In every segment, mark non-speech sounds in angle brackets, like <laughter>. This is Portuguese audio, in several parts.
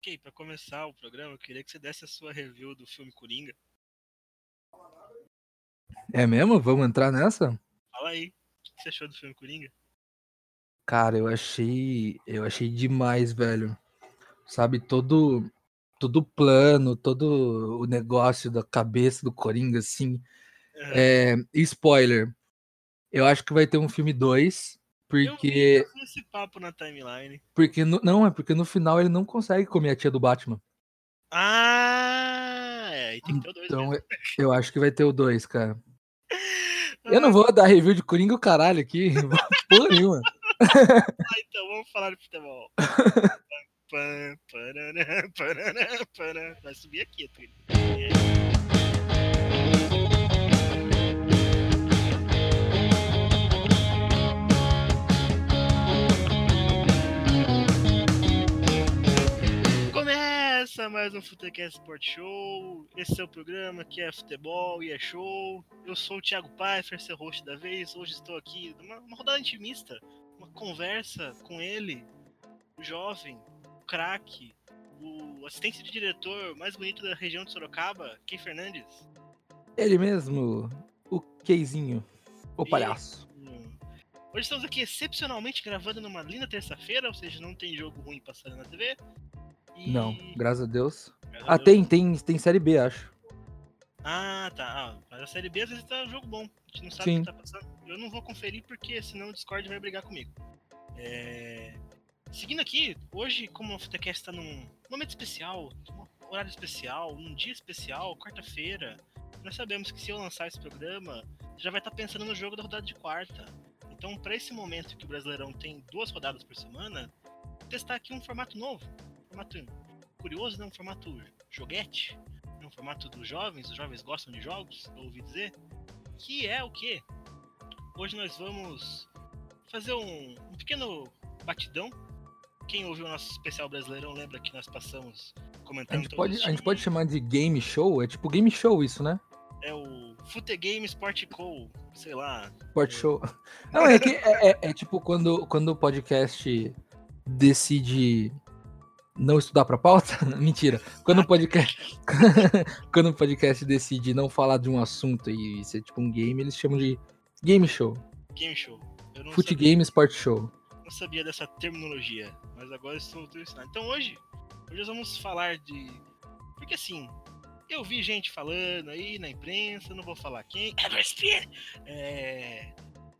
Ok, pra começar o programa, eu queria que você desse a sua review do filme Coringa. É mesmo? Vamos entrar nessa? Fala aí, o que você achou do filme Coringa? Cara, eu achei, eu achei demais, velho. Sabe, todo todo o plano, todo o negócio da cabeça do Coringa, assim. É, spoiler. Eu acho que vai ter um filme 2, porque. Eu vi esse papo na timeline. Porque no, não, é porque no final ele não consegue comer a tia do Batman. Ah, é, e tem que ter o 2 Então mesmo. eu acho que vai ter o 2, cara. Eu não vou dar review de Coringa o caralho aqui. Porra nenhuma. Ah, então vamos falar de futebol. Vai subir aqui, Túlio. Começa mais um Futecast Sport Show. Esse é o programa que é futebol e é show. Eu sou o Thiago Pfeiffer, seu host da vez. Hoje estou aqui numa uma rodada intimista, uma conversa com ele, o jovem, o craque, o assistente de diretor mais bonito da região de Sorocaba, Ken Fernandes. Ele mesmo, o Keizinho, o E- palhaço. Hoje estamos aqui excepcionalmente gravando numa linda terça-feira, ou seja, não tem jogo ruim passando na TV. E- Não, graças a Deus. Graças a Ah, Deus. tem, tem, tem série B, acho. Ah, tá. Ah, mas a série B às vezes tá um jogo bom. A gente não sabe Sim. o que tá passando. Eu não vou conferir porque senão o Discord vai brigar comigo. É, Seguindo aqui, hoje, como o Futecast tá num momento especial, num horário especial, num dia especial, quarta-feira, nós sabemos que se eu lançar esse programa, já vai estar pensando no jogo da rodada de quarta. Então, para esse momento que o Brasileirão tem duas rodadas por semana, testar aqui um formato novo. Um formato curioso, né? Um formato joguete no formato dos jovens, os jovens gostam de jogos, eu ouvi dizer, que é o quê? Hoje nós vamos fazer um, um pequeno batidão. Quem ouviu o nosso especial brasileirão lembra que nós passamos A comentando gente, todos pode, a gente pode chamar de game show? É tipo game show isso, né? É o Fute Game Sport Co, sei lá. Sport show. Não, é que é, é- é tipo quando, quando o podcast decide não estudar pra pauta? <laughs> Mentira. Quando o podcast. <laughs> quando o podcast decide não falar de um assunto e ser tipo um game, eles chamam de game show. Game Show. Fute sabia, game sport show. não sabia dessa terminologia, mas agora estou utilizando. Então hoje, hoje nós vamos falar de. Porque assim, eu vi gente falando aí na imprensa, não vou falar quem. É,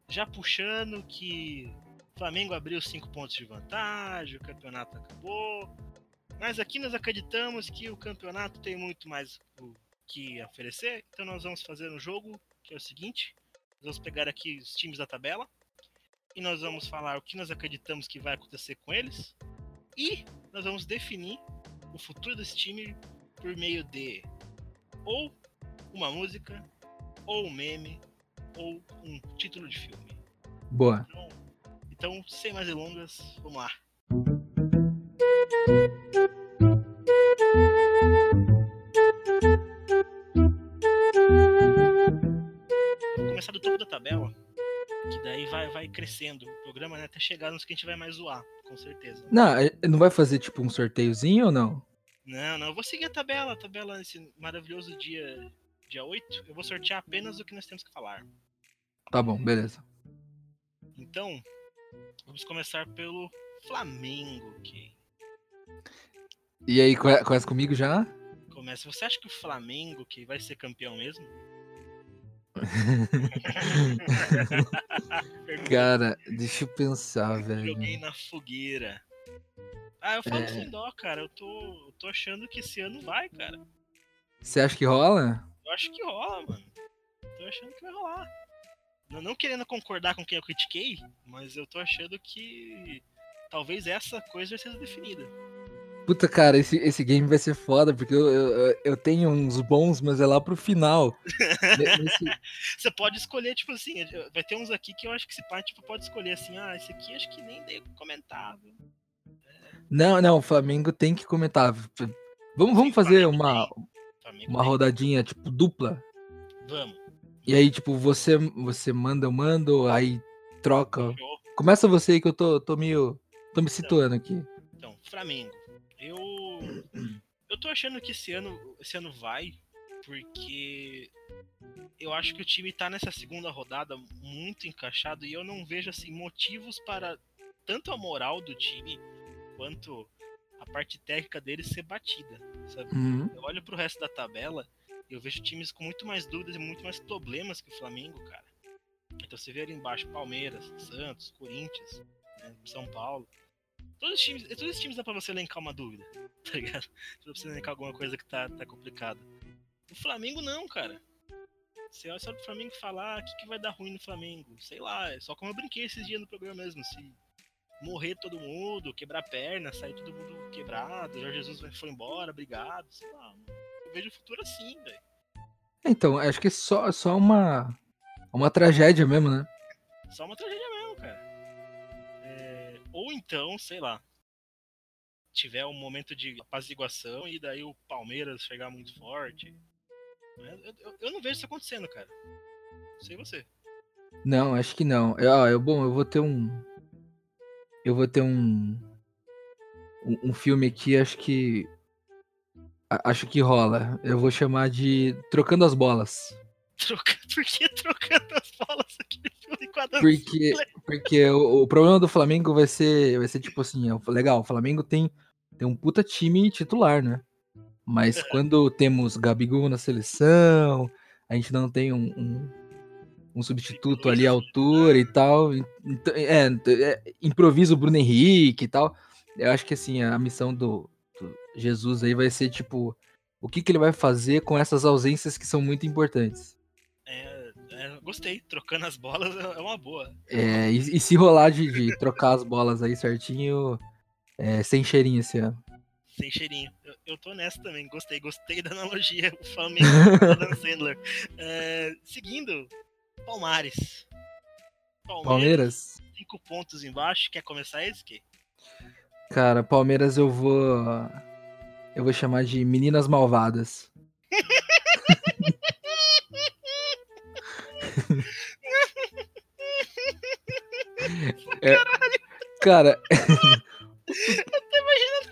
já puxando que Flamengo abriu cinco pontos de vantagem, o campeonato acabou. Mas aqui nós acreditamos que o campeonato tem muito mais o que oferecer, então nós vamos fazer um jogo que é o seguinte: nós vamos pegar aqui os times da tabela e nós vamos falar o que nós acreditamos que vai acontecer com eles e nós vamos definir o futuro desse time por meio de ou uma música, ou um meme, ou um título de filme. Boa. Então, então sem mais delongas, vamos lá. Vou começar do topo da tabela, que daí vai, vai crescendo o programa né, até chegar nos que a gente vai mais zoar, com certeza. Não, é- não vai fazer tipo um sorteiozinho ou não? Não, não, eu vou seguir a tabela, a tabela nesse maravilhoso dia, dia 8. Eu vou sortear apenas o que nós temos que falar. Tá bom, beleza. Então, vamos começar pelo Flamengo, ok? E aí, conhece comigo já? Começa. Você acha que o Flamengo que vai ser campeão mesmo? <laughs> Cara, deixa eu pensar, que velho. Joguei na fogueira. Ah, eu falo É. sem dó, cara. Eu tô, eu tô achando que esse ano vai, cara. Você acha que rola? Eu acho que rola, mano. Tô achando que vai rolar. Não, não querendo concordar com quem eu critiquei, mas eu tô achando que talvez essa coisa vai ser definida. Puta, cara, esse, esse game vai ser foda, porque eu, eu, eu tenho uns bons, mas é lá pro final. <laughs> Nesse- Você pode escolher, tipo assim, vai ter uns aqui que eu acho que esse pai tipo, pode escolher assim, ah, esse aqui acho que nem dei viu? Não, não, o Flamengo tem que comentar. Vamos, vamos fazer uma, uma rodadinha, tipo, dupla. Vamos. E aí, tipo, você, você manda, eu mando, aí troca. Começa você aí que eu tô, tô meio. Tô me situando aqui. Então, Flamengo. Eu tô achando que esse ano, esse ano vai, porque eu acho que o time tá nessa segunda rodada muito encaixado e eu não vejo assim motivos para tanto a moral do time quanto a parte técnica deles ser batida, sabe? Uhum. Eu olho pro resto da tabela e eu vejo times com muito mais dúvidas e muito mais problemas que o Flamengo, cara. Então você vê ali embaixo Palmeiras, Santos, Corinthians, né, São Paulo. Todos os times, todos os times dá pra você elencar uma dúvida, <laughs> tá ligado? Dá pra você elencar alguma coisa que tá, tá complicada. O Flamengo não, cara. Você olha só pro Flamengo falar o que, que vai dar ruim no Flamengo. Sei lá, é só como eu brinquei esses dias no programa mesmo. Se morrer todo mundo, quebrar perna, sair todo mundo quebrado, Jorge Jesus foi embora, obrigado, sei lá. Eu vejo o futuro assim, velho. Então, acho que é só, só uma, uma tragédia mesmo, né? Só uma tragédia mesmo. É, Ou então, sei lá, tiver um momento de apaziguação e daí o Palmeiras chegar muito forte. Eu, eu- eu não vejo isso acontecendo, cara. Sei você. Não, acho que não. Eu, ó, eu- bom, eu vou ter um. Eu vou ter um. Um, um filme aqui, acho que. a- Acho que rola. Eu vou chamar de Trocando as Bolas. Troca... <laughs> Por que trocando as bolas aqui? Porque, porque o, o problema do Flamengo vai ser, vai ser tipo assim, ó, legal, o Flamengo tem, tem um puta time titular, né? Mas quando temos Gabigol na seleção, a gente não tem um, um, um substituto ali à altura e tal. Então, é, é, improvisa o Bruno Henrique e tal. Eu acho que assim, a missão do, do Jesus aí vai ser tipo, o que, que ele vai fazer com essas ausências que são muito importantes. Gostei, trocando as bolas é é uma boa. É, e, e se rolar de, de trocar as bolas aí certinho, é, sem cheirinho esse ano. Sem cheirinho. Eu, eu tô nessa também, gostei, gostei da analogia. O Flamengo Adam Sandler. É, seguindo, Palmares. Palmeiras? Cinco pontos embaixo. Quer começar esse? Que? Cara, Palmeiras eu vou. Eu vou chamar de Meninas Malvadas. <laughs> É, cara, Tô imaginando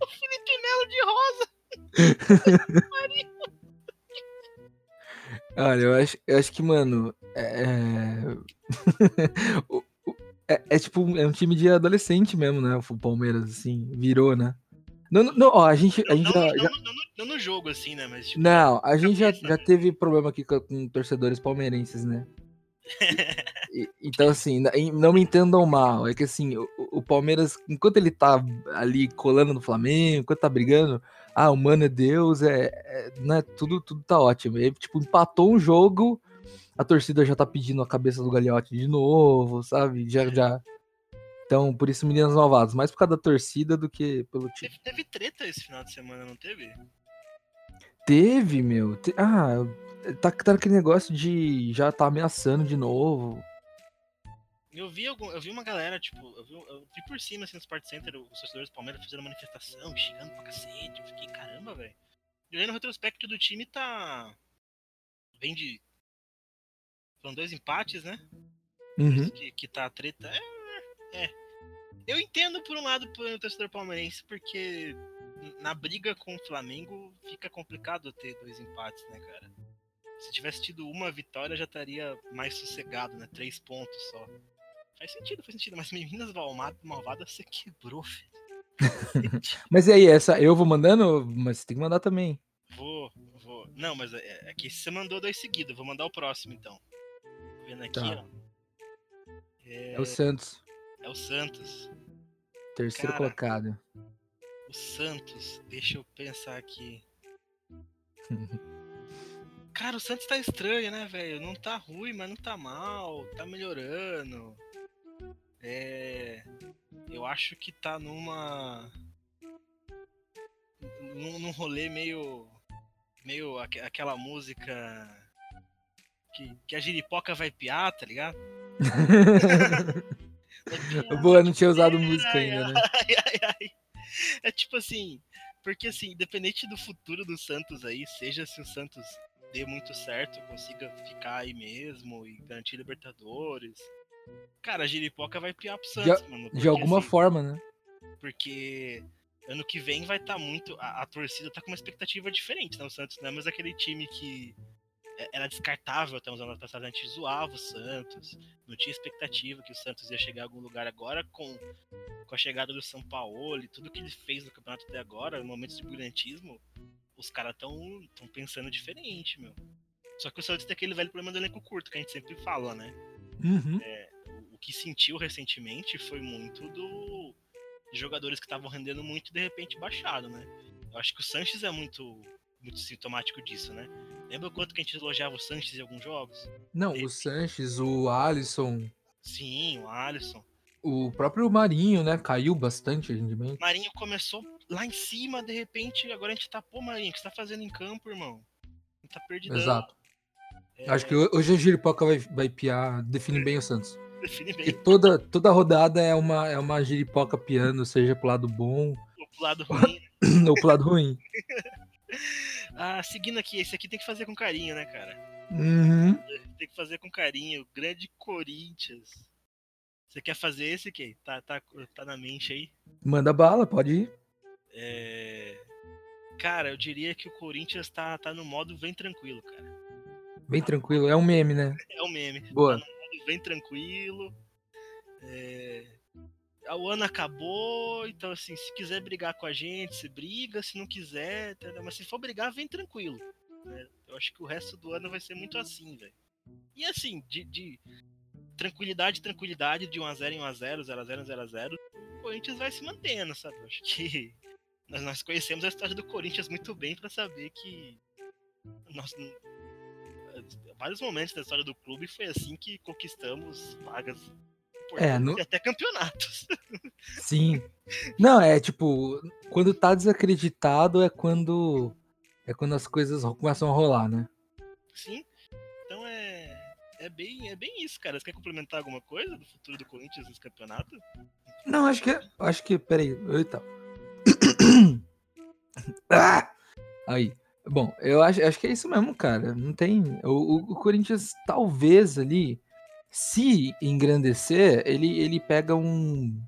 o Felipe Melo de rosa. olha, eu acho, eu acho que, mano, é... <laughs> o- é, é tipo, é um time de adolescente mesmo, né? O Palmeiras, assim, virou, né? Não, não, ó, a gente, a gente não, já, não, já- no- não jogo, assim, né? Mas tipo, Não, a gente já, cabeça, já né? teve problema aqui com, com torcedores palmeirenses, né? <laughs> E- então, assim, não me entendam mal. É que, assim, o, o Palmeiras, enquanto ele tá ali colando no Flamengo, enquanto tá brigando, ah, o mano é Deus, é, é, né, tudo, tudo tá ótimo. E aí, tipo, empatou um jogo, a torcida já tá pedindo a cabeça do Gagliotti de novo, sabe? Já, já. Então, por isso, meninas malvadas. Mais por causa da torcida do que pelo time. teve, teve treta esse final de semana, não teve? Teve, meu. te- Ah, tá, tá aquele negócio de já tá ameaçando de novo. Eu vi, algum, eu vi uma galera, tipo, eu vi, eu vi por cima, assim, no Sport Center, os torcedores do Palmeiras fazendo manifestação, xingando pra cacete. Eu fiquei, caramba, velho. E olhando o retrospecto do time, tá. Vem de. Foram dois empates, né? Uhum. Que, que tá a treta. É, é. Eu entendo por um lado pro torcedor palmeirense, porque na briga com o Flamengo fica complicado ter dois empates, né, cara? Se tivesse tido uma vitória, já estaria mais sossegado, né? Três pontos só. Faz sentido, faz sentido. Mas Meninas malvadas você quebrou, <laughs> filho. Mas e aí, essa eu vou mandando, mas você tem que mandar também. Vou, vou. Não, mas é, é que você mandou dois seguidos. Vou mandar o próximo, então. Tô Vendo aqui, Tá. ó. É, É o Santos, é o Santos. Terceiro Cara. colocado. O Santos, deixa eu pensar aqui. <laughs> Cara, o Santos tá estranho, né, velho? Não tá ruim, mas não tá mal. Tá melhorando. É. Eu acho que tá numa. Num, num rolê meio. Meio aque- aquela música. Que, que a giripoca vai piar, tá ligado? <laughs> Boa, não tinha usado música ai, ainda, né? ai, ai, ai. É tipo assim, porque assim, independente do futuro do Santos aí, seja se o Santos dê muito certo, consiga ficar aí mesmo e garantir Libertadores. Cara, a giripoca vai piar pro Santos, mano. De porque, alguma assim, forma, né? Porque ano que vem vai estar tá muito. A, a, torcida tá com uma expectativa diferente, né? O Santos não é mais aquele time que era descartável até uns anos passados. A gente zoava o Santos, não tinha expectativa que o Santos ia chegar a algum lugar agora com, com a chegada do São Paulo e tudo que ele fez no campeonato até agora, momentos de brilhantismo, os caras estão tão pensando diferente, meu. Só que o Santos tem aquele velho problema do elenco curto que a gente sempre fala, né? Uhum. É, o que sentiu recentemente foi muito do de jogadores que estavam rendendo muito e de repente baixaram, né? Eu acho que o Sanches é muito, muito sintomático disso, né? Lembra o quanto que a gente elogiava o Sanches em alguns jogos? Não, o Sanches, o Alisson. Sim, o Alisson. O próprio Marinho, né? Caiu bastante rendimento. Marinho começou lá em cima, de repente, agora a gente tá, pô, Marinho, o que você tá fazendo em campo, irmão? Tá perdido. Exato. É... Acho que hoje a Giripoca vai, vai piar, define bem o Santos. <laughs> Define bem. E toda, toda rodada é uma, é uma giripoca piano, seja pro lado bom. Ou pro lado <laughs> ruim. ou pro lado ruim. <laughs> ah, seguindo aqui, esse aqui tem que fazer com carinho, né, cara? Uhum. Tem que fazer com carinho. Grande Corinthians. Você quer fazer esse, Kay? Tá, tá, tá na mente aí? Manda bala, pode ir. É... Cara, eu diria que o Corinthians tá, tá no modo vem tranquilo, cara. Bem tranquilo, é um meme, né? É um meme. Boa. Tá bem tranquilo. É... O ano acabou, então assim, se quiser brigar com a gente, se briga, se não quiser, entendeu? mas se for brigar, vem tranquilo. Né? Eu acho que o resto do ano vai ser muito assim, velho. E assim, de, de, tranquilidade, tranquilidade, de 1x0 em 1x0, 0x0 0x0, o Corinthians vai se mantendo, sabe? Eu acho que <laughs> nós, nós conhecemos a história do Corinthians muito bem para saber que nós, vários momentos da história do clube foi assim que conquistamos vagas é, no... até campeonatos. <laughs> Sim. Não, é tipo, quando tá desacreditado é quando é quando as coisas começam a rolar, né? Sim. Então é é bem é bem isso, cara. Você quer complementar alguma coisa do futuro do Corinthians nesse campeonato? Não, acho que acho que peraí, eita. <coughs> ah! Aí. Bom, eu acho, acho que é isso mesmo, cara. Não tem. O, o, Corinthians, talvez ali, se engrandecer, ele, ele pega um,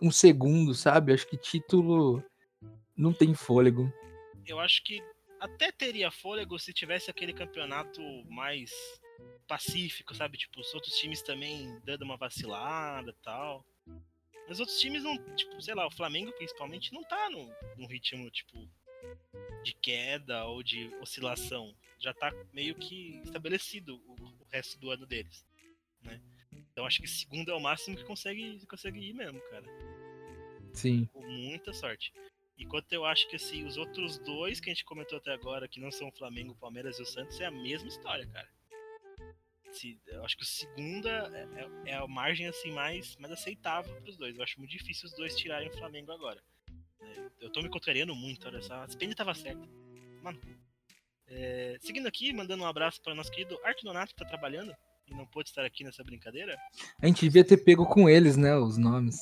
um segundo, sabe? Acho que título não tem fôlego. Eu acho que até teria fôlego se tivesse aquele campeonato mais pacífico, sabe? Tipo, os outros times também dando uma vacilada tal. Mas outros times não, tipo, sei lá, o Flamengo principalmente não tá no, num ritmo, tipo, de queda ou de oscilação. Já tá meio que estabelecido o, o resto do ano deles, né? Então acho que segundo é o máximo que consegue, consegue ir mesmo, cara. Sim. Com muita sorte. Enquanto eu acho que assim, os outros dois que a gente comentou até agora, que não são o Flamengo, o Palmeiras e o Santos, é a mesma história, cara. Se, eu acho que o segunda é, é, é, a margem assim mais, mais aceitável para os dois. Eu acho muito difícil os dois tirarem o Flamengo agora. Eu tô me contrariando muito, olha só. A Spain tava certo. Mano. É, seguindo aqui, mandando um abraço para o nosso querido Arthur Donato, que tá trabalhando e não pôde estar aqui nessa brincadeira. A gente devia ter pego com eles, né? Os nomes.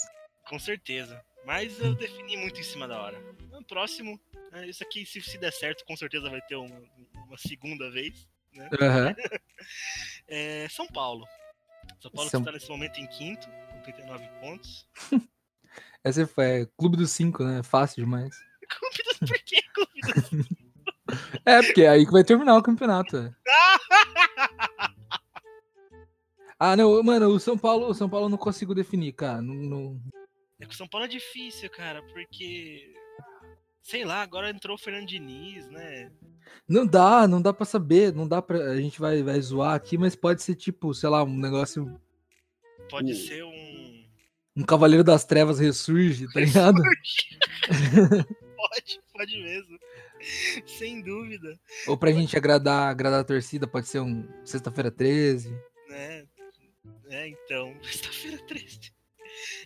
Com certeza. Mas eu defini muito em cima da hora. No próximo, né, isso aqui, se, se der certo, com certeza vai ter uma, uma segunda vez. Né? Uhum. <laughs> é, São Paulo. São Paulo São... está nesse momento em quinto, com 39 pontos. <laughs> Essa foi é, Clube dos Cinco, né? Fácil demais. <laughs> Clube dos... Por que Clube dos Cinco? é, porque é aí que vai terminar o campeonato. É. ah, não, mano, o São Paulo, o São Paulo não consigo definir, cara. Não, não... É que o São Paulo é difícil, cara, porque. Sei lá, agora entrou o Fernando Diniz, né? Não dá, não dá pra saber, não dá pra. A gente vai, vai zoar aqui, mas pode ser tipo, sei lá, um negócio. Pode ser um um Cavaleiro das Trevas ressurge, tá ligado? <laughs> pode, pode mesmo. Sem dúvida. Ou pra gente agradar, agradar a torcida, pode ser um Sexta-feira 13. Né? É, então, <laughs> Sexta-feira 13.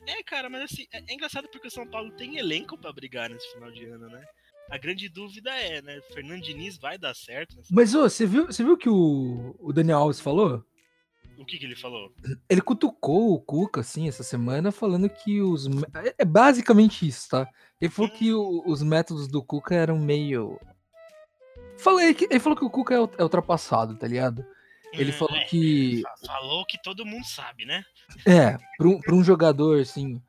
É, cara, mas assim, é, é engraçado porque o São Paulo tem elenco para brigar nesse final de ano, né? A grande dúvida é, né? Fernando Diniz vai dar certo? Mas, ô, você viu, você viu que o, o Daniel Alves falou? O que, que ele falou? Ele cutucou o Cuca, assim, essa semana, falando que os. É, é basicamente isso, tá? Ele falou que o, os métodos do Cuca eram meio. Falei ele falou que o Cuca é, é ultrapassado, tá ligado? Ele hum, falou é, que. Falou que todo mundo sabe, né? É, pra um, pra um jogador, assim.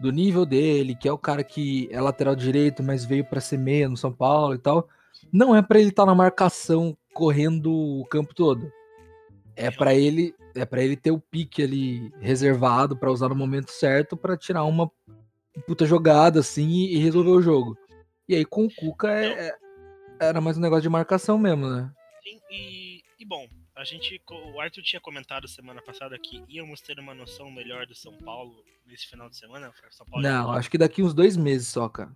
do nível dele, que é o cara que é lateral direito, mas veio para ser meia no São Paulo e tal, não é para ele estar tá na marcação correndo o campo todo. É para ele, é para ele ter o pique ali reservado para usar no momento certo para tirar uma puta jogada assim e resolver o jogo. E aí com o Cuca é, é, era mais um negócio de marcação mesmo, né? Sim, e, e bom, a gente, o Arthur tinha comentado semana passada que íamos ter uma noção melhor do São Paulo nesse final de semana. Não, acho que daqui uns dois meses só, cara.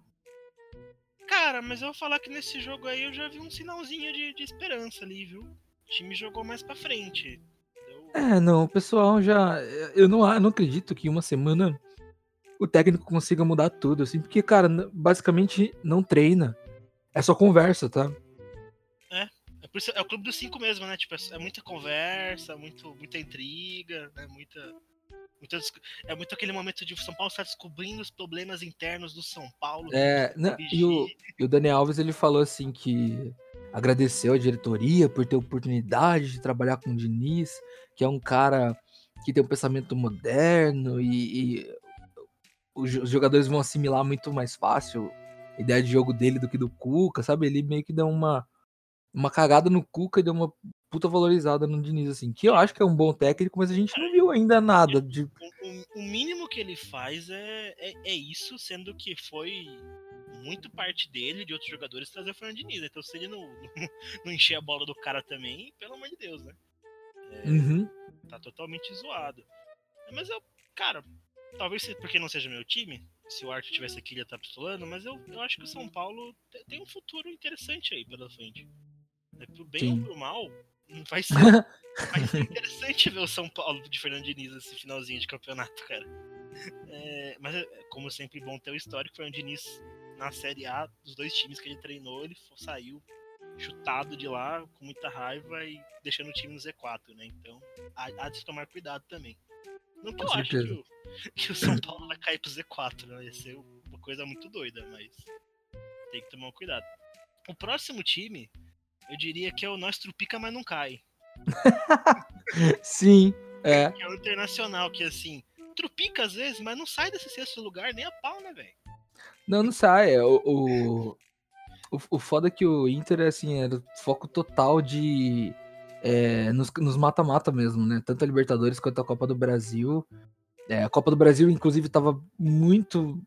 Cara, mas eu vou falar que nesse jogo aí eu já vi um sinalzinho de, de esperança ali, viu? O time jogou mais pra frente. Eu... É, não, o pessoal já. Eu não, eu não acredito que uma semana o técnico consiga mudar tudo, assim, porque, cara, basicamente não treina. É só conversa, tá? Por isso é o clube dos cinco mesmo, né? Tipo, é muita conversa, muito, muita intriga, né? Muita, muita, é muito aquele momento de São Paulo estar descobrindo os problemas internos do São Paulo. É, não, e, o, e o Daniel Alves ele falou assim que agradeceu a diretoria por ter oportunidade de trabalhar com o Diniz, que é um cara que tem um pensamento moderno e, e os jogadores vão assimilar muito mais fácil a ideia de jogo dele do que do Cuca, sabe? Ele meio que deu uma uma cagada no Cuca e deu uma puta valorizada no Diniz, assim. Que eu acho que é um bom técnico, mas a gente não viu ainda nada de. O, o mínimo que ele faz é, é, é, isso, sendo que foi muito parte dele, de outros jogadores, trazer o Fernando Diniz. Então, se ele não, não, <laughs> não, encher a bola do cara também, pelo amor de Deus, né? É, uhum. Tá totalmente zoado. Mas eu, cara, talvez porque não seja meu time, se o Arthur tivesse aqui, ele ia estar tá pistolando, mas eu, eu acho que o São Paulo tem um futuro interessante aí pela frente. É pro bem Sim. ou pro mal, vai ser, vai ser interessante ver o São Paulo de Fernando Diniz esse finalzinho de campeonato, cara. É, mas, é, como sempre, bom ter o histórico. Fernando Diniz na Série A, dos dois times que ele treinou, ele saiu chutado de lá com muita raiva e deixando o time no Z4, né? Então, há, há de tomar cuidado também. Não que eu acho que o, que o, São Paulo vai cair pro Z4, né? Ia ser uma coisa muito doida, mas tem que tomar cuidado. O próximo time eu diria que é o Nós Trupica, mas não cai. <laughs> Sim, é. Que é o Internacional, que assim, trupica às vezes, mas não sai desse sexto lugar nem a pau, né, velho? Não, não sai. É, o, o, o, o foda é que o Inter, assim, era foco total de. É, nos mata-mata mesmo, né? Tanto a Libertadores quanto a Copa do Brasil. É, a Copa do Brasil, inclusive, tava muito.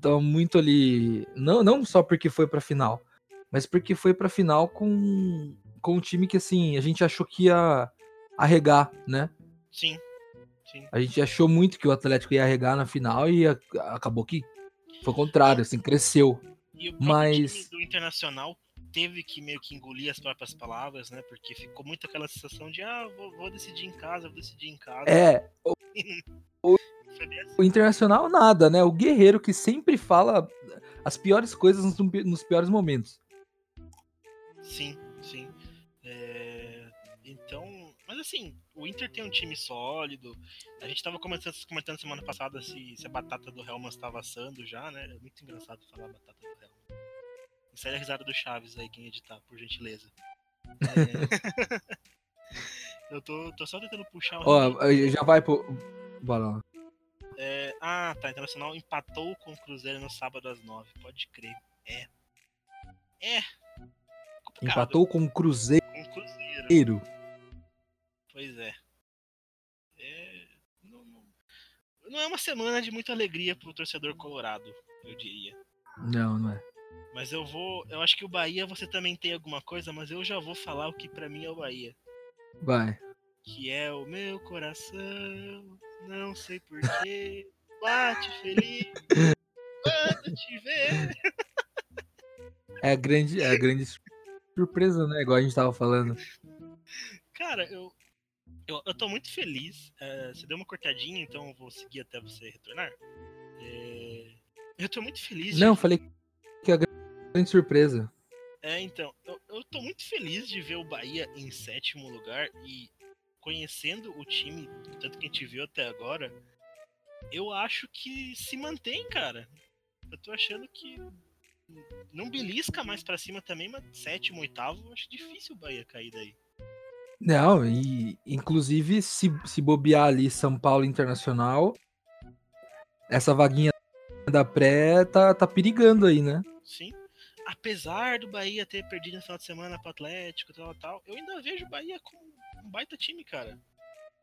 Tava muito ali. Não, não só porque foi pra final, mas porque foi pra final com, com um time que, assim, a gente achou que ia arregar, né? Sim. Sim. A gente achou muito que o Atlético ia arregar na final e a, acabou que foi o contrário, assim, cresceu. E o Mas... time do Internacional teve que meio que engolir as próprias palavras, né? Porque ficou muito aquela sensação de, ah, vou, vou decidir em casa, vou decidir em casa. É. O, <laughs> o, o, Internacional nada, né? O Guerreiro que sempre fala as piores coisas nos, nos piores momentos. Sim, sim. É... Então, mas assim, o Inter tem um time sólido. A gente tava comentando, comentando semana passada se, se a batata do Helman estava assando já, né? É muito engraçado falar batata do Helman. Isso aí é a risada do Chaves aí, quem editar, por gentileza. É... <laughs> Eu tô, tô só tentando puxar um. Ó, oh, já vai pro. Bora É... Ah, tá. Internacional empatou com o Cruzeiro no sábado às nove. Pode crer. É. É. Empatou com o Cruzeiro. Com o Cruzeiro. Pois é. é não, não, é uma semana de muita alegria pro torcedor colorado, eu diria. Não, não é. Mas eu vou. Eu acho que o Bahia você também tem alguma coisa, mas eu já vou falar o que para mim é o Bahia. Vai. Que é o meu coração, não sei porquê, <laughs> bate feliz <laughs> quando te ver. É a grande, é a grande surpresa, né? Igual a gente tava falando. Cara, eu, eu, eu tô muito feliz. É, você deu uma cortadinha, então eu vou seguir até você retornar. É, eu tô muito feliz. Não, de... falei que é a grande surpresa. É, então, eu, eu tô muito feliz de ver o Bahia em sétimo lugar e conhecendo o time, tanto que a gente viu até agora, eu acho que se mantém, cara. Eu tô achando que não belisca mais para cima também, mas sétimo, oitavo, acho difícil o Bahia cair daí. Não, e inclusive se, se bobear ali São Paulo Internacional, essa vaguinha da pré tá, tá perigando aí, né? Sim. Apesar do Bahia ter perdido no final de semana pro Atlético e tal, tal, eu ainda vejo o Bahia com um baita time, cara.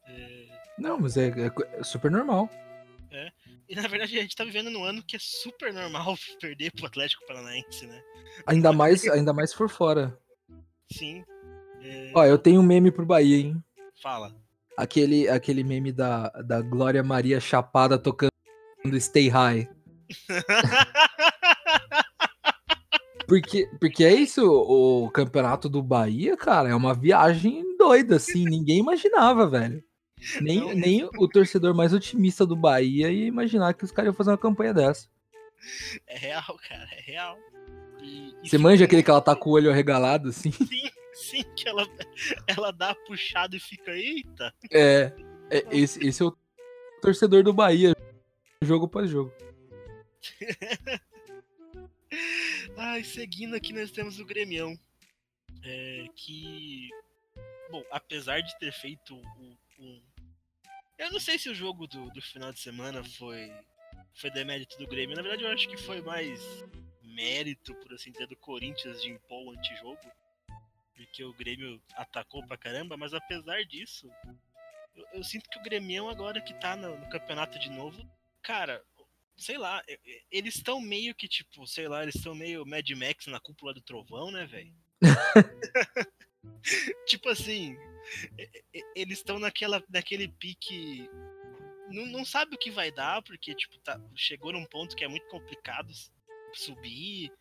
É... Não, mas é, é, é, super normal. É. E na verdade a gente tá vivendo num ano que é super normal <laughs> perder pro Atlético Paranaense, né? Ainda mais, ainda mais por fora. Sim. É... Ó, eu tenho um meme pro Bahia, hein? Fala. Aquele, aquele meme da, da Glória Maria Chapada tocando Stay High. <laughs> Porque, porque é isso, o campeonato do Bahia, cara, é uma viagem doida, assim, ninguém imaginava, velho. Nem, não, nem o torcedor mais otimista do Bahia ia imaginar que os caras iam fazer uma campanha dessa. É real, cara, é real. E, Você manja aquele que ela tá com o olho arregalado, assim? <laughs> Sim, sim, que ela, ela dá a puxada e fica, eita. É, é esse, esse é o torcedor do Bahia, jogo após jogo. <laughs> Ai, seguindo aqui, nós temos o Gremião. É, que. Bom, apesar de ter feito um, um. Eu não sei se o jogo do, do final de semana foi. Foi demérito do Grêmio. Na verdade, eu acho que foi mais mérito, por assim dizer, do Corinthians de impor o antijogo. Porque o Grêmio atacou pra caramba, mas apesar disso, eu, eu sinto que o Grêmio agora que tá no, no campeonato de novo, cara, sei lá, eles estão meio que tipo, sei lá, eles estão meio Mad Max na cúpula do trovão, né, velho? <laughs> <laughs> tipo assim, eles estão naquela naquele pique não, não sabe o que vai dar, porque tipo, tá, chegou num ponto que é muito complicado subir,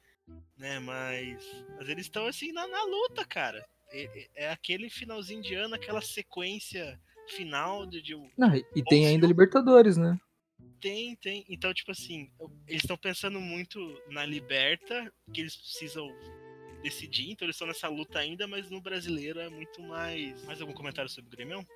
né, mas mas eles estão assim na, na luta, cara. É, é, aquele finalzinho de ano, aquela sequência final de, de Não, e tem ainda Libertadores, né? Tem, tem. Então, tipo assim, eles estão pensando muito na Liberta, que eles precisam decidir, então eles estão nessa luta ainda, mas no brasileiro é muito mais. Mais algum comentário sobre o Grêmio?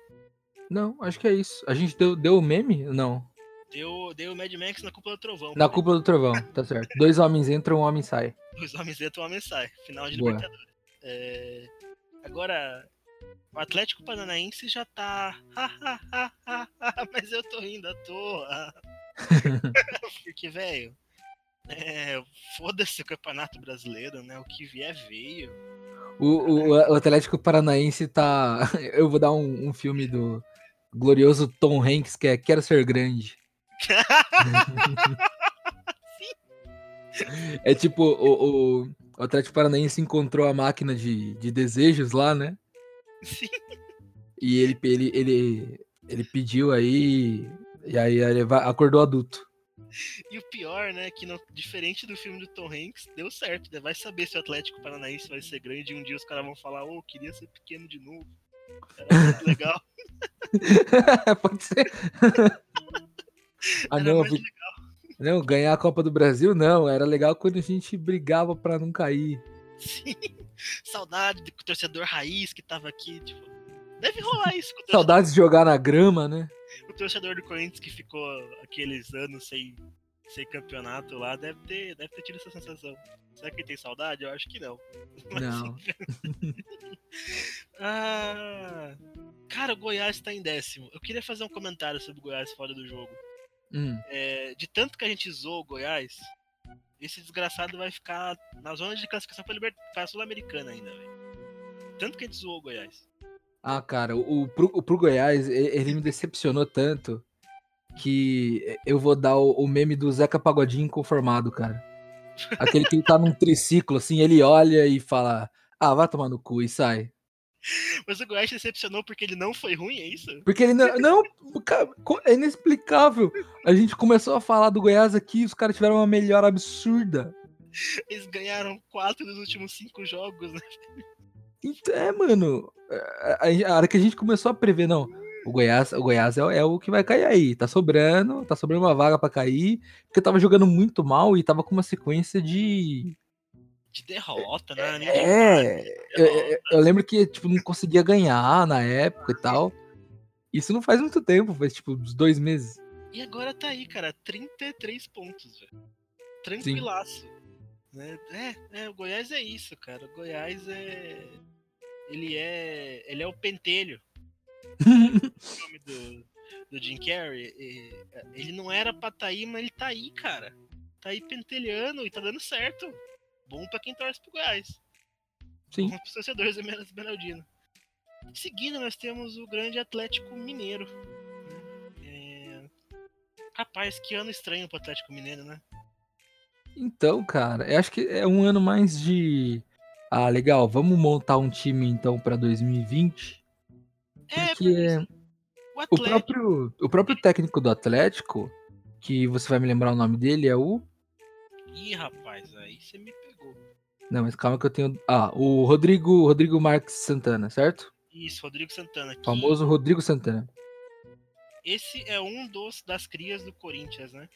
Não, acho que é isso. A gente deu, deu o meme? Não. Deu, deu o Mad Max na Cúpula do Trovão. Na Cúpula do Trovão, tá certo. Dois homens entram, um homem sai. Dois homens entram, um homem sai. Final de Boa. Libertadores. É... Agora, o Atlético Paranaense já tá. mas eu tô rindo à toa. <laughs> <laughs> Porque, velho, é, foda-se o Campeonato Brasileiro, né? O que vier veio. O, o, o Atlético Paranaense tá. <laughs> Eu vou dar um, um, filme do glorioso Tom Hanks que é Quero Ser Grande. <laughs> é tipo, o, o, o Atlético Paranaense encontrou a máquina de, de desejos lá, né? Sim. E ele, ele, ele, ele pediu aí. E aí ele acordou adulto. E o pior, né, que não, diferente do filme do Tom Hanks, deu certo, né? Vai saber se o Atlético Paranaense vai ser grande e um dia os caras vão falar, ô, oh, queria ser pequeno de novo. Era muito legal. <laughs> Pode ser. ah, não, não, ganhar a Copa do Brasil não, era legal quando a gente brigava para não cair. Sim. Saudade do torcedor raiz que tava aqui, tipo, deve rolar isso. Saudades de jogar na grama, né? Torcedor do Corinthians que ficou aqueles anos sem, sem campeonato lá deve ter, deve ter tido essa sensação. Será que ele tem saudade? Eu acho que não. <laughs> não. <laughs> ah, cara, o Goiás tá em décimo. Eu queria fazer um comentário sobre o Goiás fora do jogo. Hum. É, de tanto que a gente zoou o Goiás, esse desgraçado vai ficar na zona de classificação liber... pra Sul-Americana ainda, velho. Tanto que a gente zoou o Goiás. Ah, cara, o, pro, o pro Goiás, ele me decepcionou tanto que eu vou dar o, o meme do Zeca Pagodinho inconformado, cara. Aquele que tá num triciclo, assim, ele olha e fala, ah, vai tomar no cu e sai. Mas o Goiás decepcionou porque ele não foi ruim, é isso? Porque ele não. Não, é inexplicável. A gente começou a falar do Goiás aqui os caras tiveram uma melhora absurda. Eles ganharam quatro dos últimos cinco jogos, né? Então, é, mano. A, a, hora que a gente começou a prever, não. O Goiás, o Goiás é, é, o que vai cair aí. Tá sobrando, tá sobrando uma vaga para cair. Porque tava jogando muito mal e tava com uma sequência de de derrota, né? É, eu, eu, lembro que tipo, não conseguia ganhar na época e tal. Isso não faz muito tempo, faz tipo uns dois meses. E agora tá aí, cara, 33 pontos, velho. Tranquilaço. Né? É, é, o Goiás é isso, cara. O Goiás é. Ele é. Ele é o pentelho. <laughs> o nome do, do Jim Carrey. Ele não era pra tá aí, mas ele tá aí, cara. tá aí pentelhando e tá dando certo. Bom pra quem torce pro Goiás. Sim. Bom pros torcedores do Esmeraldino. Em seguida, nós temos o grande Atlético Mineiro. É... Rapaz, que ano estranho pro Atlético Mineiro, né? Então, cara, eu acho que é um ano mais de. Ah, legal, vamos montar um time então pra 2020. É, Porque assim, o o próprio, o próprio técnico do Atlético, que você vai me lembrar o nome dele, é o. Ih, rapaz, aí você me pegou. Não, mas calma que eu tenho. Ah, o Rodrigo, Rodrigo Marques Santana, certo? Isso, Rodrigo Santana. que Famoso Rodrigo Santana. Esse é um dos das crias do Corinthians, né?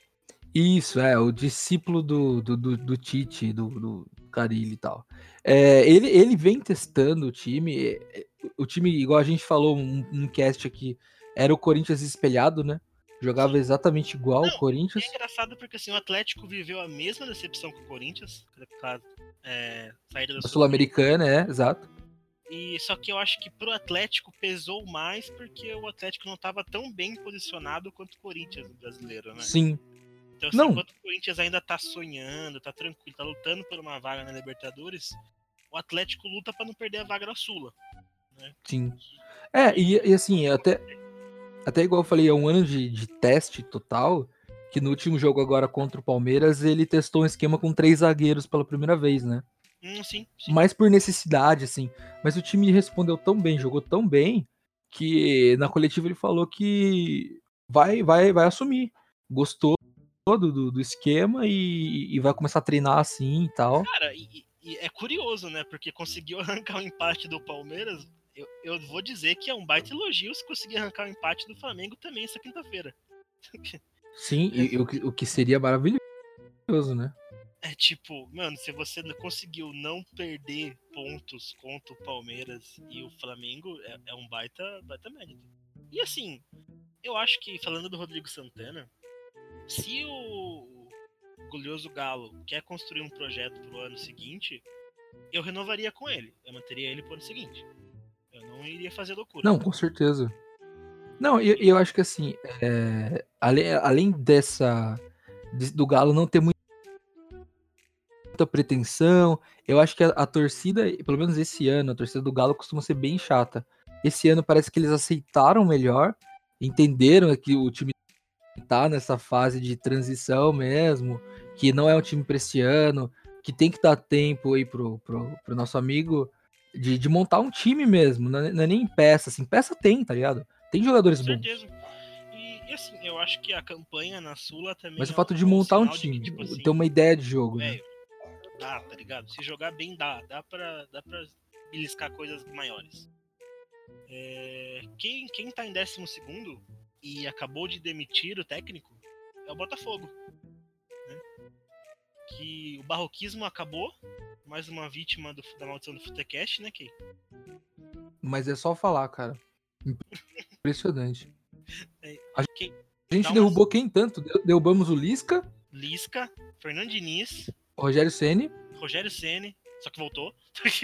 Isso, é, o discípulo do, do, do, do Tite, do, do Carilli e tal. É, ele, ele vem testando o time. é, é, O time, igual a gente falou um, um cast aqui, era o Corinthians espelhado, né? Jogava exatamente igual Não, o Corinthians. É engraçado porque assim, o Atlético viveu a mesma decepção que o Corinthians, claro, é, saída da A Sul-Americana, é, exato. E só que eu acho que pro Atlético pesou mais porque o Atlético não estava tão bem posicionado quanto o Corinthians no brasileiro, né? Sim. Então, assim, enquanto o Corinthians ainda tá sonhando, tá tranquilo, tá lutando por uma vaga na Libertadores, o Atlético luta pra não perder a vaga na Sula. Sim. É, e, e assim, até, até igual eu falei, é um ano de, de teste total. Que no último jogo agora contra o Palmeiras, ele testou um esquema com três zagueiros pela primeira vez, né? Hum, sim, sim. mais por necessidade, assim. Mas o time respondeu tão bem, jogou tão bem, que na coletiva ele falou que vai, vai, vai assumir. Gostou do, do, do esquema e, e vai começar a treinar assim e tal. Cara, e, e é curioso, né? Porque conseguiu <laughs> arrancar o empate do Palmeiras. Eu, eu vou dizer que é um baita elogio se conseguir arrancar o empate do Flamengo também essa quinta-feira. <laughs> Sim, e, o, que, o que seria maravilhoso, né? É tipo, mano, se você conseguiu não perder pontos contra o Palmeiras e o Flamengo, é, é um baita, baita mérito. E assim, eu acho que, falando do Rodrigo Santana, se o glorioso Galo quer construir um projeto pro ano seguinte, eu renovaria com ele. Eu manteria ele pro ano seguinte. Eu não iria fazer loucura. Não, com certeza. Não, eu, eu acho que assim, é, além, além dessa. de- do Galo não ter muito- muita pretensão, eu acho que a, a torcida, pelo menos esse ano, a torcida do Galo costuma ser bem chata. Esse ano parece que eles aceitaram melhor, entenderam que o time tá nessa fase de transição mesmo, que não é um time pra esse ano, que tem que dar tempo aí pro, pro, pro nosso amigo de, de montar um time mesmo, não é, não é nem peça, assim, peça tem, tá ligado? Tem jogadores Com bons. certeza. E, e assim, eu acho que a campanha na Sula também. Mas é o fato de montar um time, tipo assim, ter uma ideia de jogo, né? velho, dá, tá ligado? Se jogar bem, dá. Dá pra, dá pra beliscar coisas maiores. É, quem, quem tá em 12 e acabou de demitir o técnico é o Botafogo. né? Que o barroquismo acabou. Mais uma vítima do, da maldição do Futecast, né, Key? Mas é só falar, cara. Impressionante. Quem, A gente derrubou quem tanto? Derrubamos o Lisca, Lisca, Fernando Diniz, Rogério Ceni. Rogério Ceni, só que voltou. <laughs>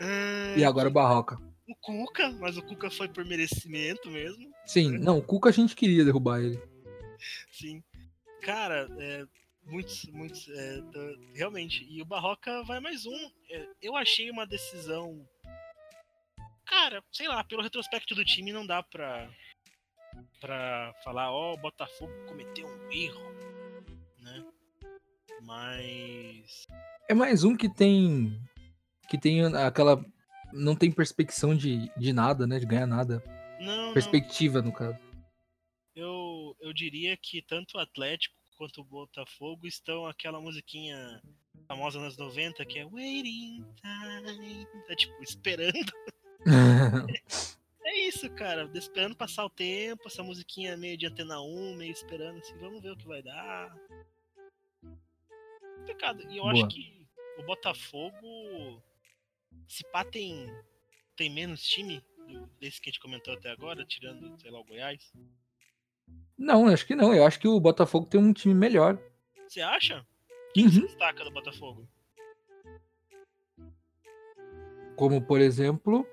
<laughs> e agora o Barroca. Cuca, mas o Cuca foi por merecimento mesmo. Sim, não, o Cuca a gente queria derrubar ele. Sim. Cara, é, muitos, muitos. é, realmente. E o Barroca vai mais um. É, eu achei uma decisão. Cara, sei lá, pelo retrospecto do time não dá pra. pra falar, ó, o Botafogo cometeu um erro. Né? Mas. É mais um que tem. Que tem aquela. Não tem perspectiva de, de nada, né? De ganhar nada. Não, não. Perspectiva, no caso. Eu, eu diria que tanto o Atlético quanto o Botafogo estão aquela musiquinha famosa nos 90 que é Waiting Time. Tá tipo, esperando. <laughs> É isso, cara. Esperando passar o tempo, essa musiquinha meio de antena 1, meio esperando assim, vamos ver o que vai dar. Pecado. E eu acho Boa. que o Botafogo, se pá, tem, tem menos time do- desse que a gente comentou até agora, tirando, sei lá, o Goiás. não, acho que não. Eu acho que o Botafogo tem um time melhor. Você acha? Quem se Uhum. destaca do Botafogo? Como, por exemplo.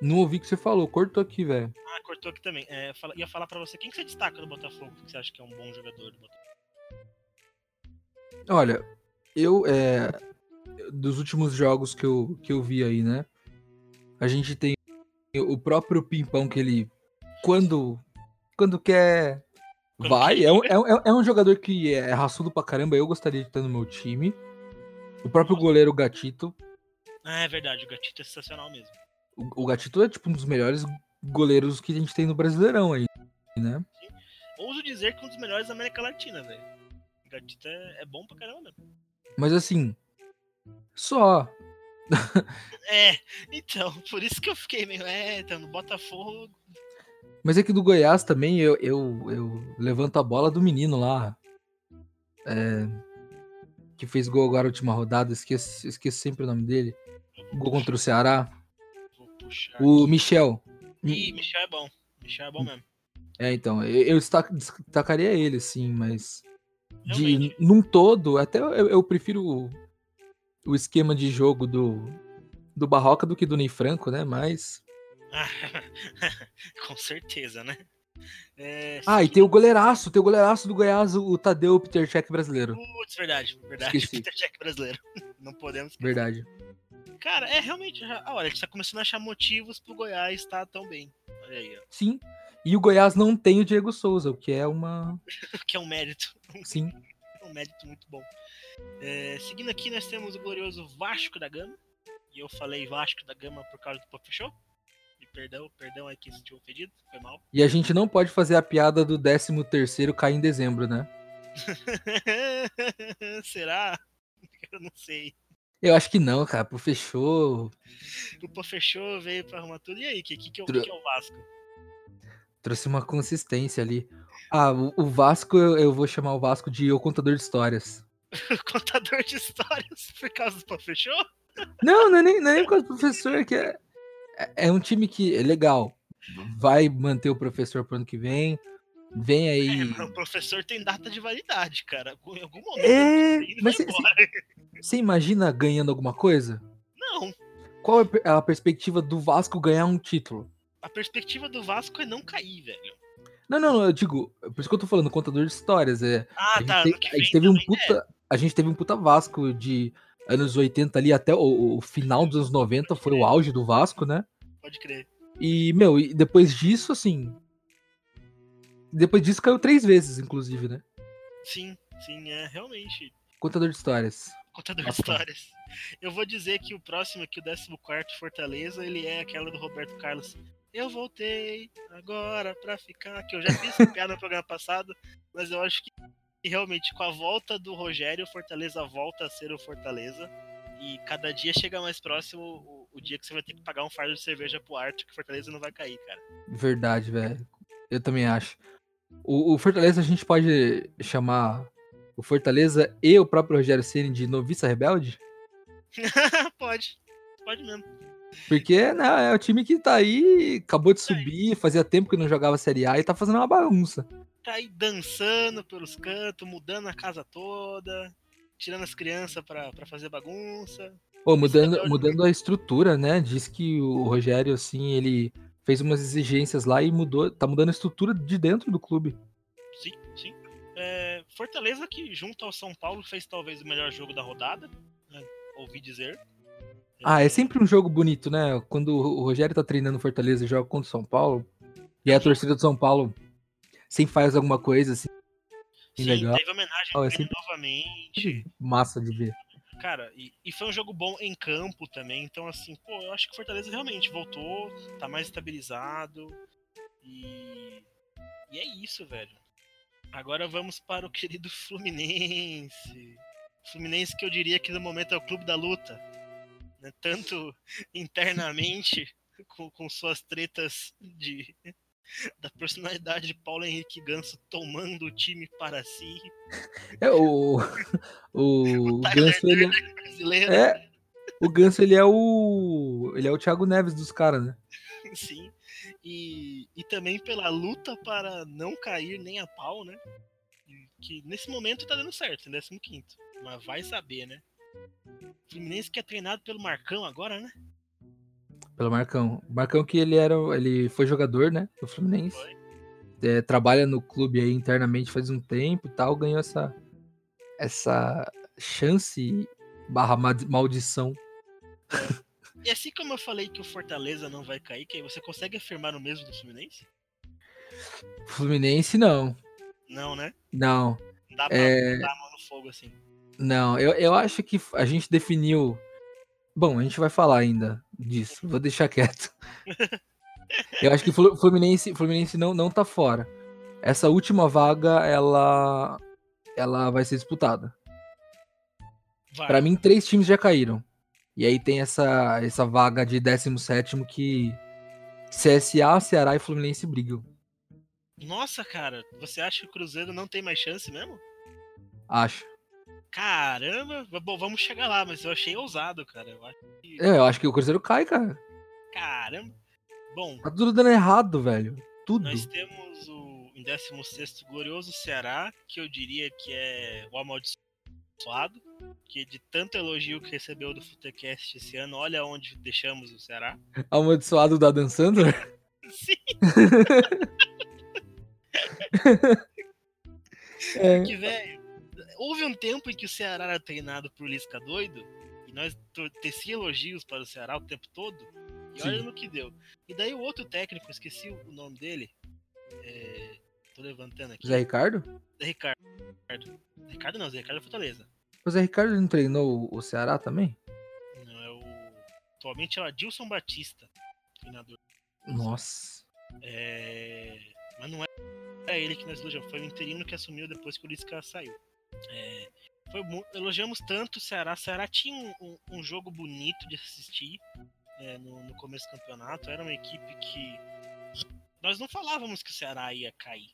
Não ouvi o que você falou, cortou aqui, velho. Ah, cortou aqui também. É, fala- ia falar pra você quem que você destaca do Botafogo, que você acha que é um bom jogador do Botafogo. Olha, eu, é, dos últimos jogos que eu, que eu vi aí, né? A gente tem o próprio Pimpão que ele, quando, quando quer, Quando vai. quer. É um, é, é um jogador que é raçudo pra caramba. Eu gostaria de ter no meu time. O próprio goleiro Gatito. Ah, é verdade, o Gatito é sensacional mesmo. O, o Gatito é tipo um dos melhores goleiros que a gente tem no Brasileirão aí, né? Ouso dizer que um dos melhores da América Latina, velho. O Gatito é, é bom pra caramba mesmo. Mas assim, só. <laughs> É, então, por isso que eu fiquei meio, é, tá no Botafogo. Mas é que do Goiás também eu, eu, eu levanto a bola do menino lá. é, que fez gol agora na última rodada, esqueço, esqueço sempre o nome dele. Gol contra o Ceará. Vou puxar. O Michel. Ih, Michel é bom. Michel é bom mesmo. É, então, eu, eu destaca- destacaria ele, sim, mas. De, num todo, até eu, eu prefiro o, o esquema de jogo do, do Barroca do que do Ney Franco, né? Mas. <laughs> Com certeza, né? É, Ah, e tem o goleiraço, tem o goleiraço do Goiás, o o Tadeu Peter Check brasileiro. Putz, verdade, verdade. Esqueci. <laughs> Peter Check brasileiro. <laughs> Não podemos esquecer. Verdade. Cara, é realmente. ah, olha, a gente tá começando a achar motivos pro Goiás estar tão bem. Olha aí, ó. Sim. E o Goiás não tem o Diego Souza, o que é uma. Que é um mérito. Sim. um mérito muito bom. É, seguindo aqui, nós temos o glorioso Vasco da Gama. E eu falei Vasco da Gama por causa do Pô Fechou. E perdão, perdão aí quem se sentiu ofendido, foi mal. E a gente não pode fazer a piada do 13 terceiro cair em dezembro, né? <laughs> Será? Eu não sei. Eu acho que não, cara. Pô, fechou. O Pô Fechou veio pra arrumar tudo. E aí, o que, que, que, é o- Tro- que que é o Vasco? Trouxe uma consistência ali. Ah, o, o Vasco, eu, eu vou chamar o Vasco de o contador de histórias. <laughs> Contador de histórias por causa do Fechou? Não, não é nem, não é nem por causa do professor, é que é, é- é um time que é legal. Vai manter o professor pro ano que vem. Vem aí. É, o professor tem data de validade, cara. Em algum momento. É, mas. Você <laughs> imagina ganhando alguma coisa? Não. Qual é a per- a perspectiva do Vasco ganhar um título? A perspectiva do Vasco é não cair, velho. Não, não, não, eu digo, por isso que eu tô falando, contador de histórias. É, Ah, a, gente tá. te- a gente teve um também, é. A gente teve um puta Vasco de anos 80 ali até o, o final dos anos 90 foi o auge do Vasco, né? Pode crer. E, meu, e depois disso, assim. Depois disso caiu três vezes, inclusive, né? Sim, sim, é realmente. Contador de histórias. Contador de histórias. Eu vou dizer que o próximo aqui, o 14 Fortaleza, ele é aquela do Roberto Carlos. Eu voltei agora pra ficar. Que eu já fiz essa <laughs> piada no programa passado, mas eu acho que realmente com a volta do Rogério, o Fortaleza volta a ser o Fortaleza. E cada dia chega mais próximo o, o dia que você vai ter que pagar um fardo de cerveja pro Arte, que o Fortaleza não vai cair, cara. Verdade, velho. Eu também acho. O, o Fortaleza a gente pode chamar o Fortaleza e o próprio Rogério Ceni de noviça rebelde? <laughs> pode. Pode mesmo. Porque né, é o time que tá aí, acabou de subir, fazia tempo que não jogava Série A e tá fazendo uma bagunça. Tá aí dançando pelos cantos, mudando a casa toda, tirando as crianças pra, pra fazer bagunça. Pô, é mudando, mudando a estrutura, né? Diz que o Rogério, assim, ele fez umas exigências lá e mudou, tá mudando a estrutura de dentro do clube. Sim, sim. É, Fortaleza que junto ao São Paulo fez talvez o melhor jogo da rodada, né, ouvi dizer. Ah, é sempre um jogo bonito, né? Quando o Rogério tá treinando Fortaleza e joga contra o São Paulo, e a torcida do São Paulo sempre faz alguma coisa, assim, Sim, legal. teve homenagem Oh, é sempre- novamente. massa de ver. Cara, e, e foi um jogo bom em campo também. Então, assim, pô, eu acho que Fortaleza realmente voltou, tá mais estabilizado. E. E é isso, velho. Agora vamos para o <laughs> querido Fluminense. Fluminense que eu diria que no momento é o clube da luta. né? Tanto <laughs> internamente, <laughs> com, com suas tretas de. <laughs> Da personalidade de Paulo Henrique Ganso tomando o time para si. É, o, o, <laughs> Tyler Ganso, ele é, brasileiro. é, o Ganso, ele é o, ele é o Thiago Neves dos caras, né? <laughs> Sim. E, e também pela luta para não cair nem a pau, né? Que nesse momento tá dando certo, em 15. Mas vai saber, né? Fluminense que é treinado pelo Marcão agora, né? Pelo Marcão. Marcão que ele era. Ele foi jogador, né? Do Fluminense. É, trabalha no clube aí internamente faz um tempo e tal, ganhou essa. Essa chance barra ma- maldição. E assim como eu falei que o Fortaleza não vai cair, que você consegue afirmar o mesmo do Fluminense? Fluminense, não. Não, né? Não. Não dá pra É. botar a mão no fogo assim. Não, eu, eu acho que a gente definiu. Bom, a gente vai falar ainda disso. Vou deixar quieto. <laughs> Eu acho que Flu- Fluminense, Fluminense não, não tá fora. Essa última vaga, ela, ela vai ser disputada. Vai. Pra mim, três times já caíram. E aí tem essa, essa vaga de 17 que CSA, Ceará e Fluminense brigam. Nossa, cara, você acha que o Cruzeiro não tem mais chance mesmo? Acho. Caramba, bom, vamos chegar lá, mas eu achei ousado, cara. Eu acho que. É, eu acho que o Cruzeiro cai, cara. Caramba. Bom, Tá tudo dando errado, velho. Tudo. nós temos o em 16 glorioso Ceará, que eu diria que é o amaldiçoado, que de tanto elogio que recebeu do Futecast esse ano, olha onde deixamos o Ceará. Amaldiçoado da Dan Sandler. <laughs> Sim, <laughs> <laughs> É. que velho. Houve um tempo em que o Ceará era treinado por Lisca doido, e nós tecia elogios para o Ceará o tempo todo, e olha Sim. no que deu. E daí o outro técnico, esqueci o nome dele, é, tô levantando aqui, Zé Ricardo? Zé Ricardo. Ricardo não, Zé Ricardo é Fortaleza. O Zé Ricardo não treinou o Ceará também? Não, é o. Atualmente é o Adilson Batista, treinador. Nossa. É, Mas não é é ele que nós elogiamos, foi o interino que assumiu depois que o Lisca saiu. É, foi Elogiamos tanto o Ceará. O Ceará tinha um, um- jogo bonito de assistir é, no, no começo do campeonato. Era uma equipe que. Nós não falávamos que o Ceará ia cair.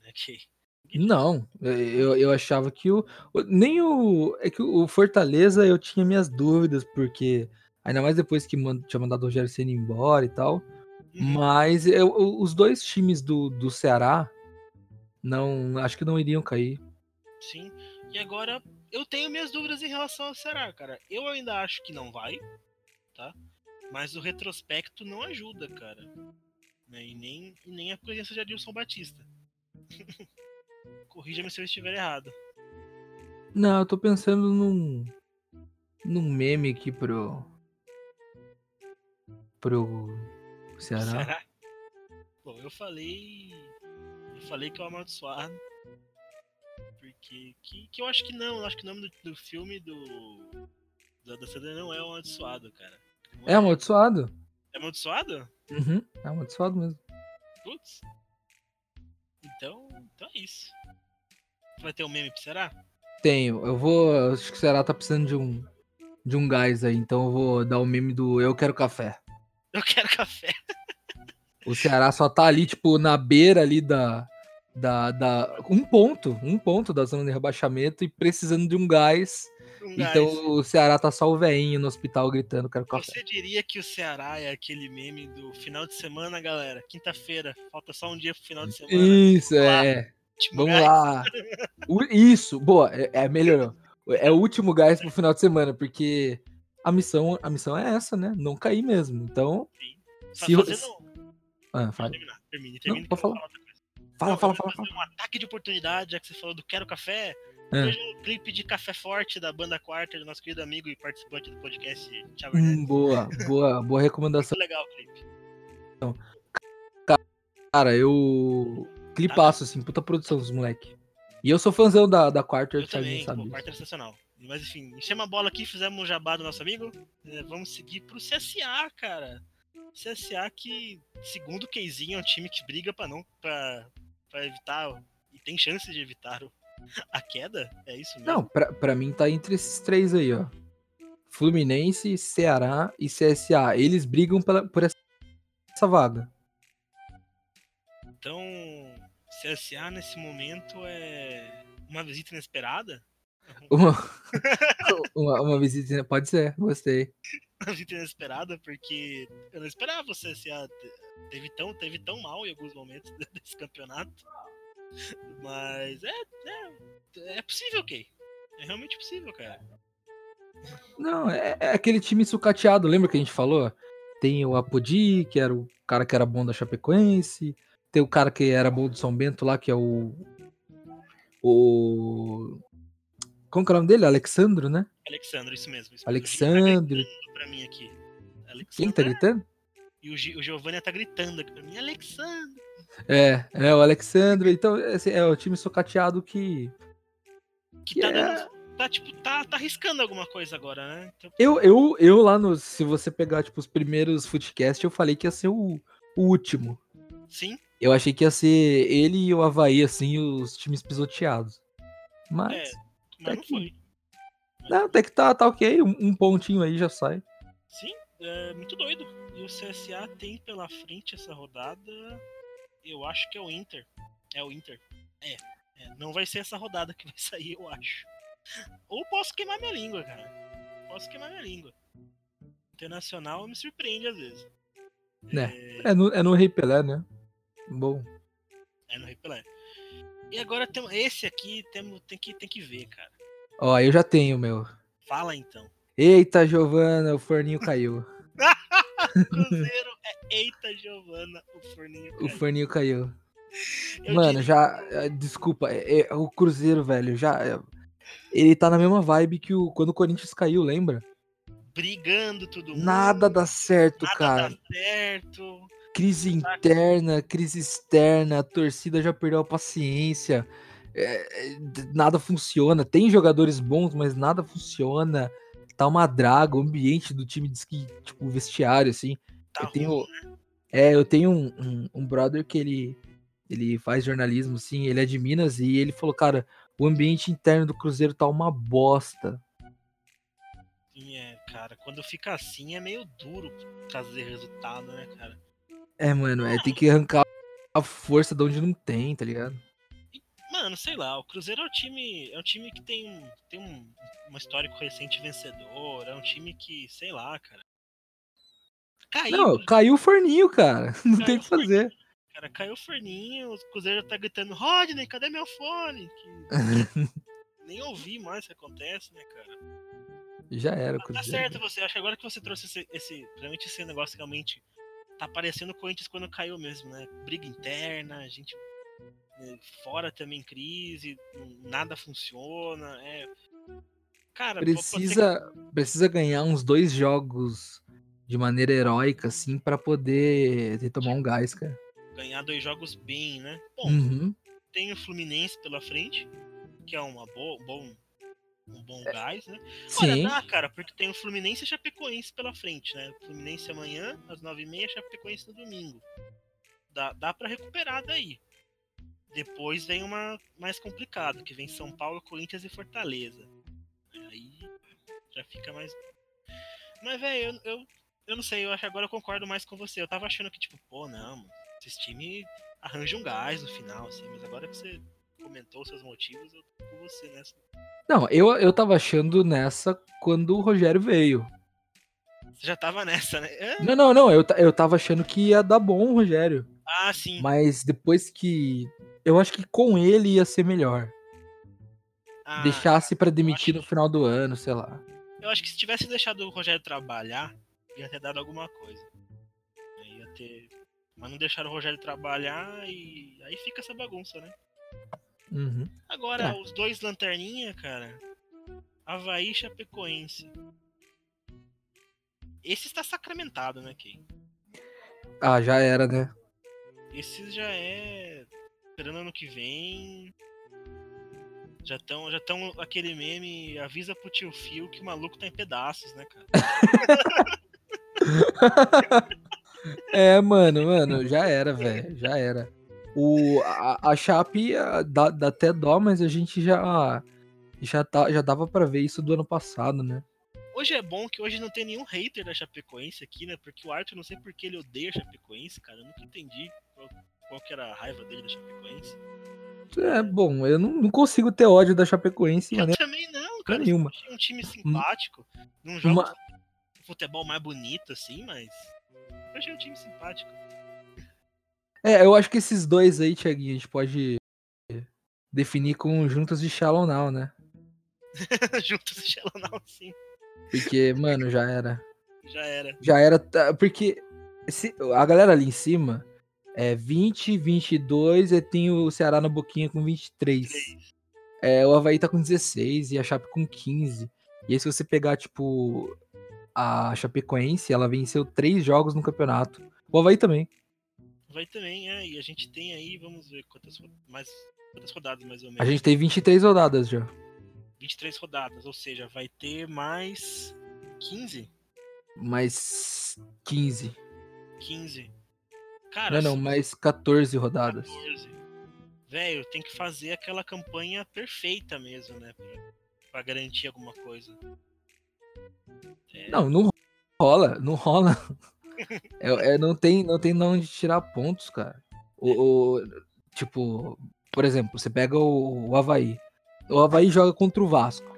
Né? Que Não, eu, eu achava que o. Nem o. É que o Fortaleza eu tinha minhas dúvidas, porque. Ainda mais depois que man- tinha mandado o Rogério Senna embora e tal. Uhum. Mas eu- os dois times do, do Ceará não. Acho que não iriam cair. Sim. E agora eu tenho minhas dúvidas em relação ao Ceará, cara. Eu ainda acho que não vai, tá? Mas o retrospecto não ajuda, cara. Né? E, nem, e nem a presença de Adilson Batista. <laughs> Corrija-me se eu estiver errado. Não, eu tô pensando num. num meme aqui pro. pro Ceará. Ceará? Bom, eu falei. Eu falei que é o amaldiçoado. Porque. Que, que eu acho que não. Eu acho que o nome do, do filme do. Da, da CD não é o amaldiçoado, cara. É amaldiçoado? É amaldiçoado? Uhum, é amaldiçoado mesmo. Putz. Então, então é isso. Vai ter um meme pro Ceará? Tenho. Eu vou. Acho que o Ceará tá precisando de um. De um gás aí, então eu vou dar o meme do Eu Quero Café. Eu quero café. O Ceará só tá ali, tipo, na beira ali da. Da, da, um ponto, um ponto da zona de rebaixamento e precisando de um gás. Um gás. Então o Ceará tá só o veinho no hospital gritando, quero café. Você diria que o Ceará é aquele meme do final de semana, galera? Quinta-feira, falta só um dia pro final de semana. Isso, Vamos lá. é. Último Vamos gás. lá. O- Isso, boa, é, é melhorou. É o último gás pro final de semana, porque a missão, a missão é essa, né? Não cair mesmo. Então, Tá se fazendo... Ah, Pode fala. terminar, termine, termine. pode que eu vou falar. Fala, fala, eu fala, vou fala. Um ataque de oportunidade, já que você falou do Quero Café. É. Veja um clipe de Café Forte da banda Quarter, do nosso querido amigo e participante do podcast, Thiago. Hum, boa, <laughs> boa, boa recomendação. Muito legal o clipe. Cara, eu. Clipaço, assim, puta produção dos moleque. E eu sou fãzão da, da Quarter, Eu também, sabe. pô. Quarter é sensacional. Mas enfim, enchemos a bola aqui, fizemos um jabá do nosso amigo. É, vamos seguir pro CSA, cara. CSA que, segundo o Keizinho, é um time que briga pra não. pra, pra evitar. E tem chance de evitar a queda? É isso mesmo? Não, pra, pra mim tá entre esses três aí, ó. Fluminense, Ceará e CSA. Eles brigam pela, por essa, essa vaga. Então, CSA nesse momento é uma visita inesperada? Uma, <laughs> uma, uma visita. Pode ser, gostei. Uma visita inesperada, porque eu não esperava o CSA. te- Teve tão, teve tão mal em alguns momentos <laughs> desse campeonato. Mas é, é, é possível, Kay. É realmente possível, cara. Não, é, é aquele time sucateado, lembra que a gente falou? tem o Apodi, que era o cara que era bom da Chapecoense. Tem o cara que era bom do São Bento lá, que é o. O. Como que é o nome dele? Alexandro, né? Alexandre, isso mesmo. Isso mesmo. Alexandre. Tá pra mim aqui. Quem tá Alexandre, gritando? E o, Gi- o Giovanni tá gritando aqui pra mim. Alexandre! É, é o Alexandre. Então, esse é o time socateado que. Que que tá é- dando. Tá, tipo, tá, tá arriscando alguma coisa agora, né? Então, Eu, eu, eu lá no. Se você pegar, tipo, os primeiros Footcast, eu falei que ia ser o, o último. sim, Eu achei que ia ser ele e o Havaí, assim, os times pisoteados. Mas. É, mas não que- foi. Não, até que tá, tá ok. Um, um pontinho aí já sai. Sim, é muito doido. E o CSA tem pela frente essa rodada. Eu acho que é o Inter. É o Inter. É. é, Não vai ser essa rodada que vai <laughs> sair, eu acho. Ou posso queimar minha língua, cara. Posso queimar minha língua. Internacional me surpreende às vezes. Né. É, É no, é no Rei Pelé, né? Bom. é no Repelé. E agora tem, esse aqui temo, tem, que, tem que ver, cara. Ó, eu já tenho, meu. Fala então. Eita, Giovana, o forninho caiu. <laughs> Cruzeiro é Eita Giovana, o forninho. O caiu. forninho caiu. Eu Mano, disse- já. é, Desculpa, é- é, o Cruzeiro, velho, já. é, ele tá na mesma vibe que o, quando o Corinthians caiu, lembra? brigando tudo mundo. Nada dá certo, nada cara. dá certo. Crise interna, crise externa, a torcida já perdeu a paciência. é, nada funciona. Tem jogadores bons, mas nada funciona. Tá uma draga, o ambiente do time diz que, tipo, o vestiário, assim. Tá eu tenho, ruim. é, eu tenho um, um, um brother que ele, ele faz jornalismo, assim, ele é de Minas e ele falou, cara, o ambiente interno do Cruzeiro tá uma bosta. Sim, é, cara. Quando fica assim é meio duro trazer resultado, né, cara? É, mano, é, tem que arrancar a força de onde não tem, tá ligado? Mano, sei lá, o Cruzeiro é um time, é um time que tem, um- tem um, um histórico recente vencedor, é um time que, sei lá, cara. Caiu, Não, caiu o forninho, cara. <laughs> Não tem o que fazer. cara, caiu o forninho, o Cruzeiro tá gritando, Rodney, cadê meu fone? Que <laughs> nem ouvi mais o que acontece, né, cara? Já era, o Tá Cruzeiro. certo você, acho que agora que você trouxe esse, esse realmente esse negócio realmente tá parecendo o Corinthians quando caiu mesmo, né? Briga interna, a gente né, fora também crise, nada funciona, é Cara, ser que- Precisa, precisa ganhar uns dois jogos de maneira heróica, assim, pra poder retomar um gás, cara. ganhar dois jogos bem, né? Bom, Uhum. tem o Fluminense pela frente, que é uma boa, bom, um bom gás, né? Olha, Sim. dá, cara, porque tem o Fluminense e Chapecoense pela frente, né? Fluminense amanhã, às 9h30, Chapecoense no domingo. Dá, dá pra recuperar daí. Depois vem uma mais complicada, que vem São Paulo, Corinthians e Fortaleza. Aí já fica mais. Mas, velho, eu, eu, eu não sei, eu acho que agora eu concordo mais com você. Eu tava achando que, tipo, pô, não, mano, esses times arranjam um gás no final, assim, mas agora que você comentou os seus motivos, eu tô com você nessa. Não, eu, eu tava achando nessa quando o Rogério veio. Você já tava nessa, né? É? Não, não, não. Eu, eu tava achando que ia dar bom o Rogério. Ah, sim. Mas depois que. Eu acho que com ele ia ser melhor. Ah, Deixasse pra demitir no final do ano, sei lá. Eu acho que se tivesse deixado o Rogério trabalhar, ia ter dado alguma coisa. Ia ter. Mas não deixaram o Rogério trabalhar e aí fica essa bagunça, né? Uhum. Agora, É. os dois lanterninha, cara. Havaí e Chapecoense. Esse está sacramentado, né, Key? Ah, já era, né? Esse já é. Esperando ano que vem. Já estão já tão aquele meme, avisa pro tio Fio que o maluco tá em pedaços, né, cara? <laughs> é, mano, mano, já era, velho. Já era. O, a, a Chape dá, dá até dó, mas a gente já. Já, tá, já dava pra ver isso do ano passado, né? Hoje é bom que hoje não tem nenhum hater da Chapecoense aqui, né? Porque o Arthur, não sei por que ele odeia a Chapecoense, cara. Eu nunca entendi qual, qual que era a raiva dele da Chapecoense. É bom, eu não, não consigo ter ódio da Chapecoense Eu maneira também não, cara. nenhuma. Achei um time simpático. Não joga Uma- futebol mais bonito, assim, mas. Eu achei um time simpático. É, eu acho que esses dois aí, Thiaguinho, a gente pode definir como juntas de Shallow Now, né? <laughs> Juntos e Shallow sim. Porque, mano, já era. Já era. Já era. tá, Porque se- a galera ali em cima é 20, 22, e tem o Ceará na boquinha com 23. É, o Havaí tá com 16 e a Chape com 15. E aí, se você pegar, tipo, a Chapecoense, ela venceu três jogos no campeonato. O Havaí também. Vai também, é. E a gente tem aí, vamos ver quantas, mais, quantas rodadas mais ou A menos. gente tem 23 rodadas já. 23 rodadas, ou seja, vai ter mais 15? Mais 15. 15. Cara, Não, não, mais 14 rodadas. 14. Velho, tem que fazer aquela campanha perfeita mesmo, né? Pra, pra garantir alguma coisa. É, Não, não rola, não rola. <laughs> É, é, não, tem, não tem de onde tirar pontos, cara. O, o- tipo, por exemplo, você pega o, o Havaí. O Havaí joga contra o Vasco.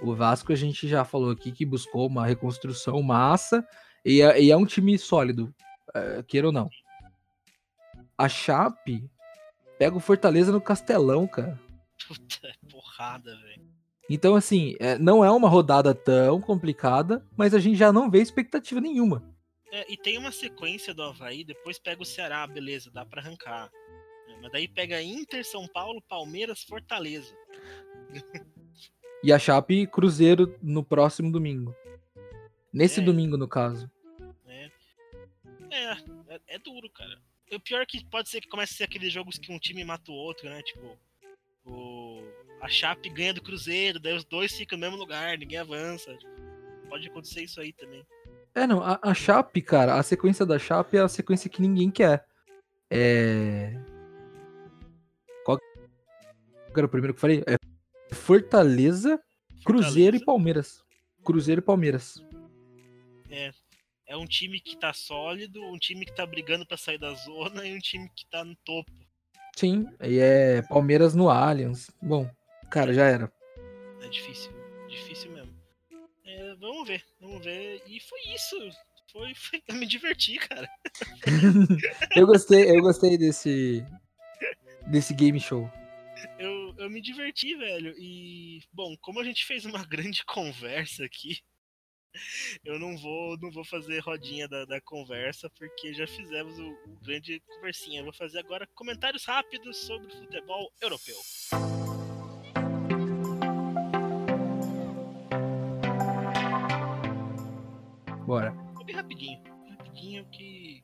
O Vasco a gente já falou aqui que buscou uma reconstrução massa e é, e é um time sólido, é, queira ou não. A Chape pega o Fortaleza no Castelão, cara. Puta, porrada, velho. Então, assim, é, não é uma rodada tão complicada, mas a gente já não vê expectativa nenhuma. É, e tem uma sequência do Havaí, depois pega o Ceará, beleza, dá pra arrancar. É, mas daí pega Inter, São Paulo, Palmeiras, Fortaleza. <laughs> E a Chape Cruzeiro no próximo domingo. Nesse É. domingo, no caso. né? É, é, é duro, cara. O pior é que pode ser que comece a ser aqueles jogos que um time mata o outro, né? Tipo, o, a Chape ganha do Cruzeiro, daí os dois ficam no mesmo lugar, ninguém avança. Pode acontecer isso aí também. É, não, a, a Chape, cara, a sequência da Chape é a sequência que ninguém quer. É. Qual que era o primeiro que eu falei? É Fortaleza, Cruzeiro e Fortaleza Palmeiras. Cruzeiro e Palmeiras. É um time que tá sólido, um time que tá brigando pra sair da zona e um time que tá no topo. Sim, e é Palmeiras no Allianz. Bom, cara, já era. É difícil, difícil mesmo. Vamos ver, vamos ver. E foi isso. Foi, foi, eu me diverti, cara. Eu gostei, eu gostei desse desse game show. Eu, eu me diverti, velho. E, bom, como a gente fez uma <laughs> grande conversa aqui, eu não vou, não vou fazer rodinha da, da conversa, porque já fizemos o, o grande conversinha. Eu vou fazer agora comentários rápidos sobre futebol europeu. Bora. Vou bem rapidinho. Rapidinho que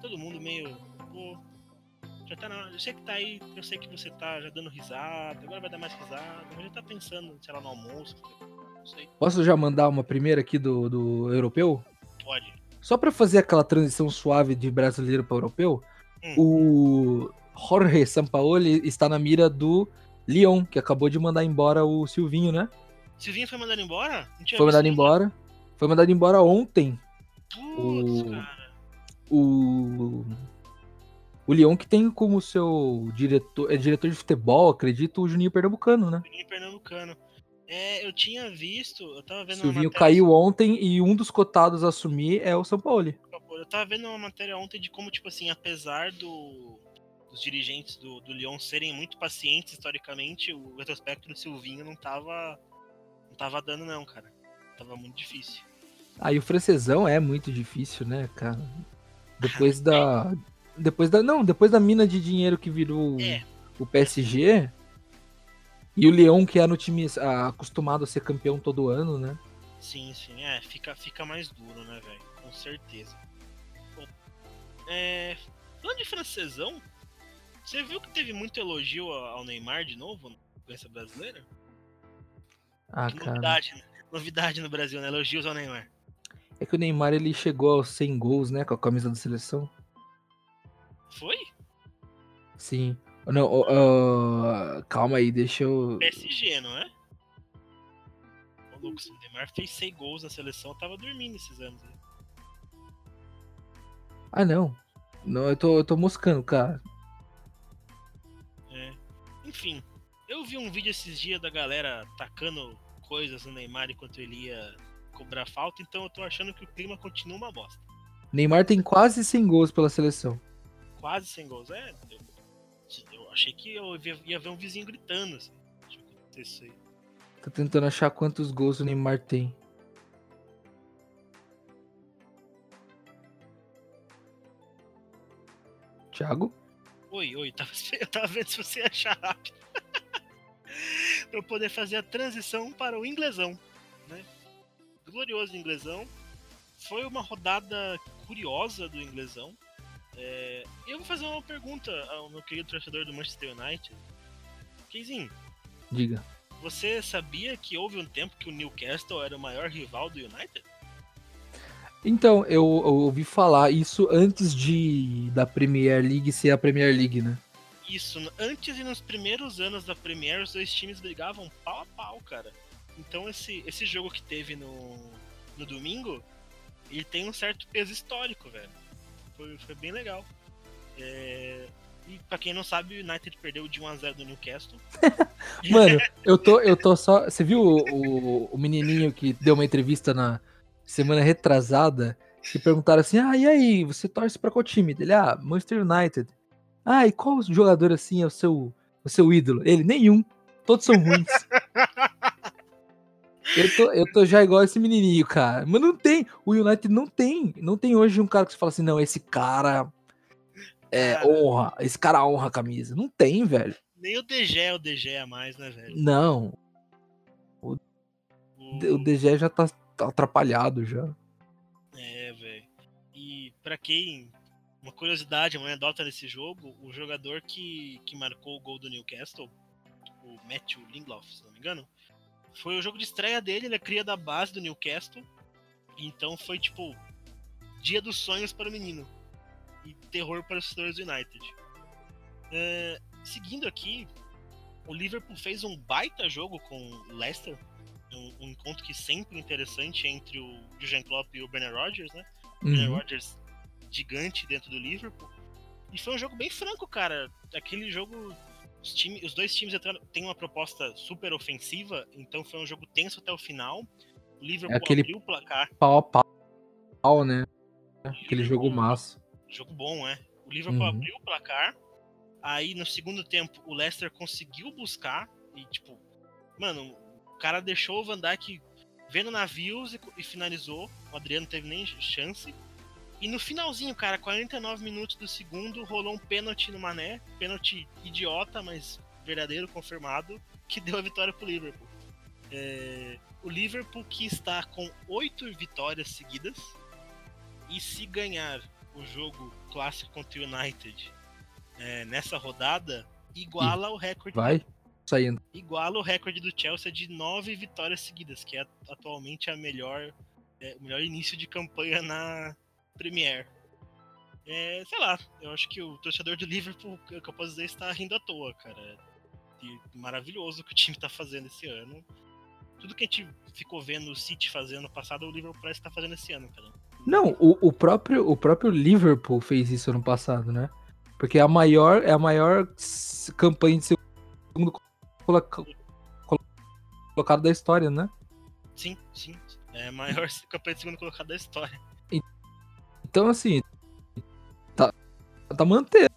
todo mundo meio. Pô, já tá na hora. Eu sei que tá aí, eu sei que você tá já dando risada, agora vai dar mais risada, mas já tá pensando, sei lá, no almoço. Não sei. Posso já mandar uma primeira aqui do, do europeu? Pode. Só pra fazer aquela transição suave de brasileiro para europeu, Hum. o Jorge Sampaoli está na mira do Lyon, que acabou de mandar embora o Silvinho, né? Silvinho foi mandado embora? Não tinha Foi mandado embora. Foi mandado embora ontem. Putz, O- cara. O o Lyon que tem como seu diretor, é diretor de futebol, acredito, o Juninho Pernambucano, né? Juninho Pernambucano. É, eu tinha visto, eu tava vendo Silvinho matéria. caiu ontem e um dos cotados a assumir é o Sampaoli. Eu tava vendo uma matéria ontem de como, tipo assim, apesar do, dos dirigentes do, do Lyon serem muito pacientes historicamente, o retrospecto do Silvinho não tava. Não tava dando, não, cara. Tava muito difícil. Aí o francesão é muito difícil, né, cara? Depois da. Depois da. Não, depois da mina de dinheiro que virou É. o PSG. E o Leão, que é no time acostumado a ser campeão todo ano, né? Sim, sim, é, fica, fica mais duro, né, velho? Com certeza. Bom, é, falando de francesão, você viu que teve muito elogio ao Neymar de novo na imprensa brasileira? Ah, Que cara. novidade, né? Novidade no Brasil, né? Elogios ao Neymar. É que o Neymar ele chegou aos 100 gols, né? Com a camisa da seleção. Foi? Sim. Não, ó, ó, calma aí, deixa eu. PSG, não é? Ô, Lucas, o Neymar fez 6 gols na seleção, eu tava dormindo esses anos. aí. Ah, não. Não, eu tô, eu tô moscando, cara. É. Enfim, eu vi um vídeo esses dias da galera tacando coisas no Neymar enquanto ele ia cobrar falta, então eu tô achando que o clima continua uma bosta. Neymar tem quase 100 gols pela seleção. Quase 100 gols, é. Eu, eu achei que eu ia, ia, ver um vizinho gritando, assim. Deixa eu aí. Tô tentando achar quantos gols o Neymar tem. Thiago? Oi, oi, eu tava <laughs> vendo se você ia achar rápido. <laughs> pra eu poder fazer a transição para o inglesão, né? Glorioso inglesão. Foi uma rodada curiosa do inglesão. É, eu vou fazer uma pergunta ao meu querido torcedor do Manchester United. Keizinho, Diga. você sabia que houve um tempo que o Newcastle era o maior rival do United? Então, eu, eu ouvi falar isso antes de da Premier League ser a Premier League, né? Isso, antes e nos primeiros anos da Premier, os dois times brigavam pau a pau, cara. Então esse, esse jogo que teve no, no domingo, ele tem um certo peso histórico, velho. Foi, foi bem legal. É, E pra quem não sabe, o United perdeu de 1x0 do Newcastle. <laughs> Mano, eu tô, eu tô só. Você viu o, o, o menininho que deu uma entrevista na semana retrasada? Que perguntaram assim: Ah, e aí, você torce pra qual time? Ele, ah, Manchester United. Ah, e qual jogador assim é o seu, o seu ídolo? Ele, nenhum. Todos são ruins. <laughs> Eu tô, eu tô já igual esse menininho, cara. Mas não tem. O United não tem. Não tem hoje um cara que você fala assim, não, esse cara é Cara. honra. Esse cara honra a camisa. Não tem, velho. Nem o DG é o DG a mais, né, velho? Não. O- O DG já tá, tá atrapalhado já. É, velho. E pra quem. Uma curiosidade, uma anedota desse jogo, o jogador que, que marcou o gol do Newcastle, o Matthew Lingloff, se não me engano, foi o jogo de estreia dele, ele é cria da base do Newcastle. Então foi tipo. Dia dos sonhos para o menino. E terror para os torcedores do United. É, seguindo aqui, o Liverpool fez um baita jogo com o Leicester. Um, um encontro que sempre interessante entre o Jurgen Klopp e o Brennan Rodgers, né? Brennan Uhum. Rodgers gigante dentro do Liverpool. E foi um jogo bem franco, cara. Aquele jogo. Os, time, os dois times têm uma proposta super ofensiva, então foi um jogo tenso até o final. O Liverpool aquele- abriu o placar. Pau a pau, né? Aquele jogo massa. Jogo bom, é. O Liverpool Uhum. abriu o placar. Aí no segundo tempo o Leicester conseguiu buscar. E tipo, mano, o cara deixou o Van Dijk vendo navios e, e finalizou. O Adriano não teve nem chance. E no finalzinho, cara, 49 minutos do segundo, rolou um pênalti no Mané. Pênalti idiota, mas verdadeiro, confirmado, que deu a vitória pro Liverpool. É, o Liverpool que está com oito vitórias seguidas. E se ganhar o jogo clássico contra o United é, nessa rodada, iguala o recorde Vai saindo. iguala o recorde do Chelsea de nove vitórias seguidas, que é atualmente a melhor, é, o melhor início de campanha na Premier. É, sei lá, eu acho que o torcedor do Liverpool, que eu posso dizer, está rindo à toa, cara. E maravilhoso o que o time está fazendo esse ano. Tudo que a gente ficou vendo o City fazer ano passado, o Liverpool parece estar fazendo esse ano, cara. Não, o, o próprio, o próprio Liverpool fez isso ano passado, né? Porque é a maior, é a maior campanha de segundo coloca- colo- colocado da história, né? Sim, sim. É a maior <laughs> campanha de segundo colocado da história. Então, assim, tá, tá mantendo.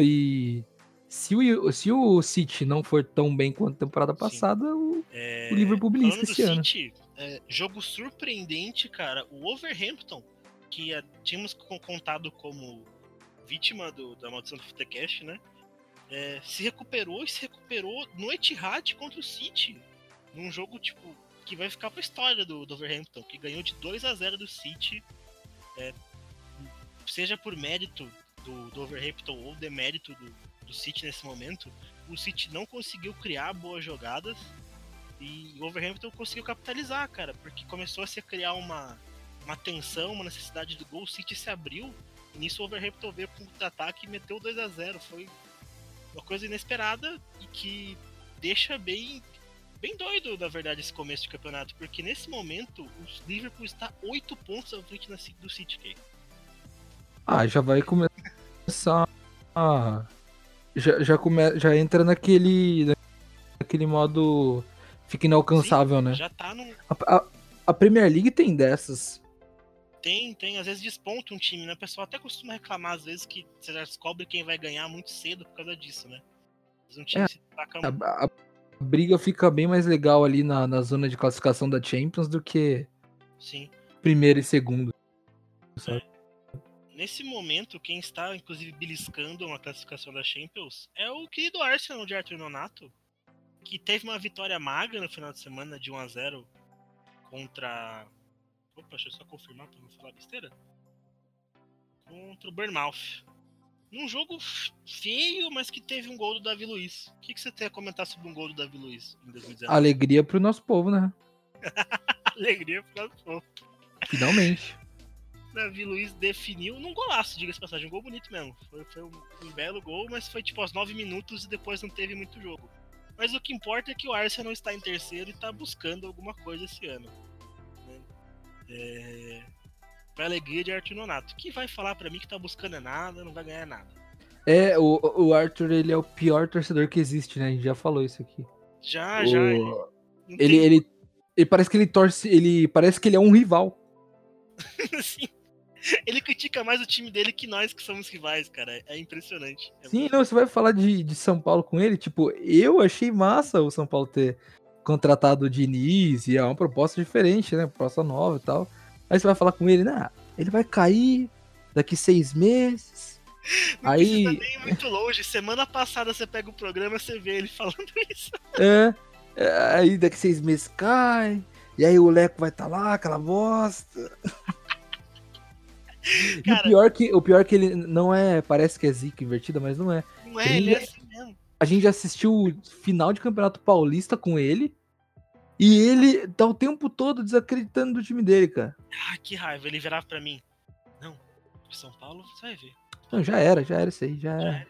E se o, se o City não for tão bem quanto a temporada passada, o, É, o Liverpool belisca esse ano. City, é, jogo surpreendente, cara. O Overhampton, que é, tínhamos co- contado como vítima do, da maldição do Futecast, né? É, se recuperou e se recuperou no Etihad contra o City. Num jogo, tipo, que vai ficar pra história do, do Overhampton, que ganhou de 2 a 0 do City. É, seja por mérito do, do Overhampton ou demérito do, do City nesse momento, o City não conseguiu criar boas jogadas e o Overhampton conseguiu capitalizar, cara, porque começou a se criar uma, uma tensão, uma necessidade do gol, o City se abriu, e nisso o Overhampton veio com o ataque e meteu 2 a 0 Foi uma coisa inesperada e que deixa bem, bem doido, na verdade, esse começo de campeonato, porque nesse momento o Liverpool está 8 pontos à frente do City. Ah, já vai começar. a- já, já, come, já entra naquele. naquele modo. Fica inalcançável, né? Já tá num, A, a- a Premier League tem dessas. Tem, tem, às vezes desponta um time, né? O pessoal até costuma reclamar, às vezes, que você já descobre quem vai ganhar muito cedo por causa disso, né? Um time É, se destaca A, muito. a- a briga fica bem mais legal ali na, na zona de classificação da Champions do que Sim. primeiro e segundo. sabe? Nesse momento, quem está, inclusive, beliscando uma classificação da Champions é o querido Arsenal de Arthur Nonato, que teve uma vitória magra no final de semana de 1 a 0 contra. Opa, deixa eu só confirmar para não falar besteira. Contra o Bournemouth. Num jogo feio, mas que teve um gol do Davi Luiz. O que, que você tem a comentar sobre um gol do Davi Luiz em 2019? Alegria pro nosso povo, né? <laughs> Alegria pro nosso povo. Finalmente. Davi Luiz definiu num golaço, diga-se passagem, um gol bonito mesmo. Foi, foi um, um, belo gol, mas foi tipo aos 9 minutos e depois não teve muito jogo. Mas o que importa é que o Arsenal está em terceiro e está buscando alguma coisa esse ano. Né? É... Pra alegria de Arthur Nonato, que vai falar para mim que tá buscando é nada, não vai ganhar nada. É, o, o Arthur, ele é o pior torcedor que existe, né? A gente já falou isso aqui. Já, o... já. Ele, ele, ele, ele, parece que ele torce, ele parece que ele é um rival. <laughs> Sim. <laughs> Ele critica mais o time dele que nós que somos rivais, cara. É impressionante. É Sim, não, você vai falar de, de São Paulo com ele, tipo, eu achei massa o São Paulo ter contratado o Diniz e é uma proposta diferente, né? Proposta nova e tal. Aí você vai falar com ele, né? Ele vai cair daqui seis meses. <laughs> Não aí. nem muito longe. Semana passada você pega o programa você vê ele <laughs> falando isso. É. é aí daqui seis meses cai. E aí o Leco vai estar tá lá, aquela bosta. Cara, o pior que o pior que ele não é, parece que é zica invertida, mas não é. Não é, ele é assim mesmo. A gente já assistiu o final de Campeonato Paulista com ele. E ele tá o tempo todo desacreditando do time dele, cara. Ah, que raiva. Ele virava pra mim. Não, São Paulo, você vai ver. Não, já era, já era isso aí, já, já era.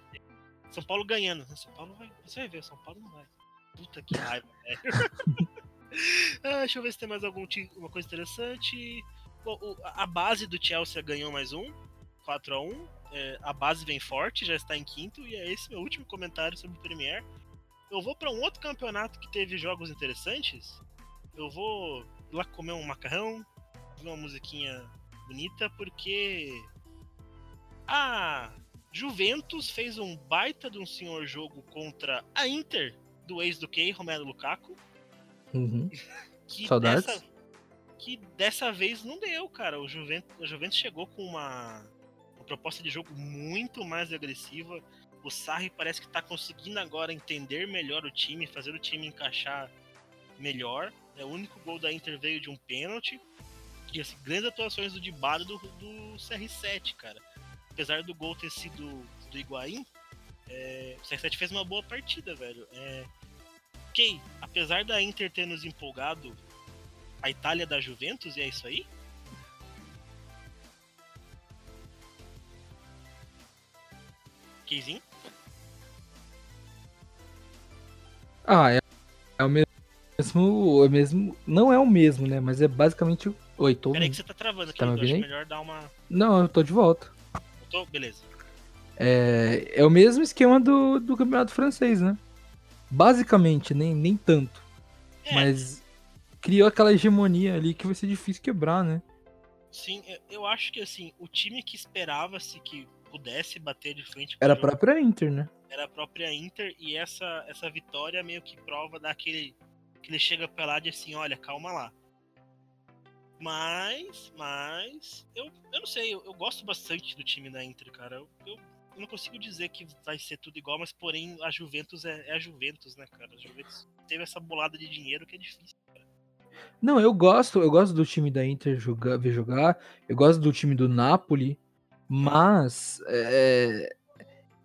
São Paulo ganhando. São Paulo vai. Você vai ver, São Paulo não vai. Puta que raiva, velho. <laughs> ah, deixa eu ver se tem mais alguma coisa interessante. Bom, a base do Chelsea ganhou mais um. 4 a 1 é, A base vem forte, já está em quinto. E é esse meu último comentário sobre o Premier eu vou para um outro campeonato que teve jogos interessantes. Eu vou lá comer um macarrão, uma musiquinha bonita, porque a Juventus fez um baita de um senhor jogo contra a Inter do ex do Key, Romero Lukaku. Uhum. Que Saudades. Dessa, que dessa vez não deu, cara. O Juventus, a Juventus chegou com uma, uma proposta de jogo muito mais agressiva o Sarri parece que está conseguindo agora entender melhor o time, fazer o time encaixar melhor. É, o único gol da Inter veio de um pênalti. E assim, grandes atuações do Dybala do, do CR7, cara. Apesar do gol ter sido do Higuaín, é, o CR7 fez uma boa partida, velho. É, ok, apesar da Inter ter nos empolgado a Itália da Juventus, e é isso aí? Keizinho? Ah, é, é o mesmo. É o mesmo. Não é o mesmo, né? Mas é basicamente. Oi, tô. Peraí que você tá travando aqui, tá acho melhor dar uma. Não, eu tô de volta. Tô? Beleza. É, é o mesmo esquema do, do campeonato francês, né? Basicamente, nem, nem tanto. É. Mas criou aquela hegemonia ali que vai ser difícil quebrar, né? Sim, eu acho que assim, o time que esperava-se que pudesse bater de frente. Era a própria Inter, né? era a própria Inter e essa, essa vitória meio que prova daquele que ele chega pra lá e assim, olha, calma lá. Mas, mas, eu, eu não sei, eu, eu gosto bastante do time da Inter, cara. Eu, eu, eu, não consigo dizer que vai ser tudo igual, mas porém a Juventus é, é a Juventus, né, cara? A Juventus teve essa bolada de dinheiro que é difícil. Não, eu gosto, eu gosto do time da Inter jogar, ver jogar, eu gosto do time do Napoli, mas é,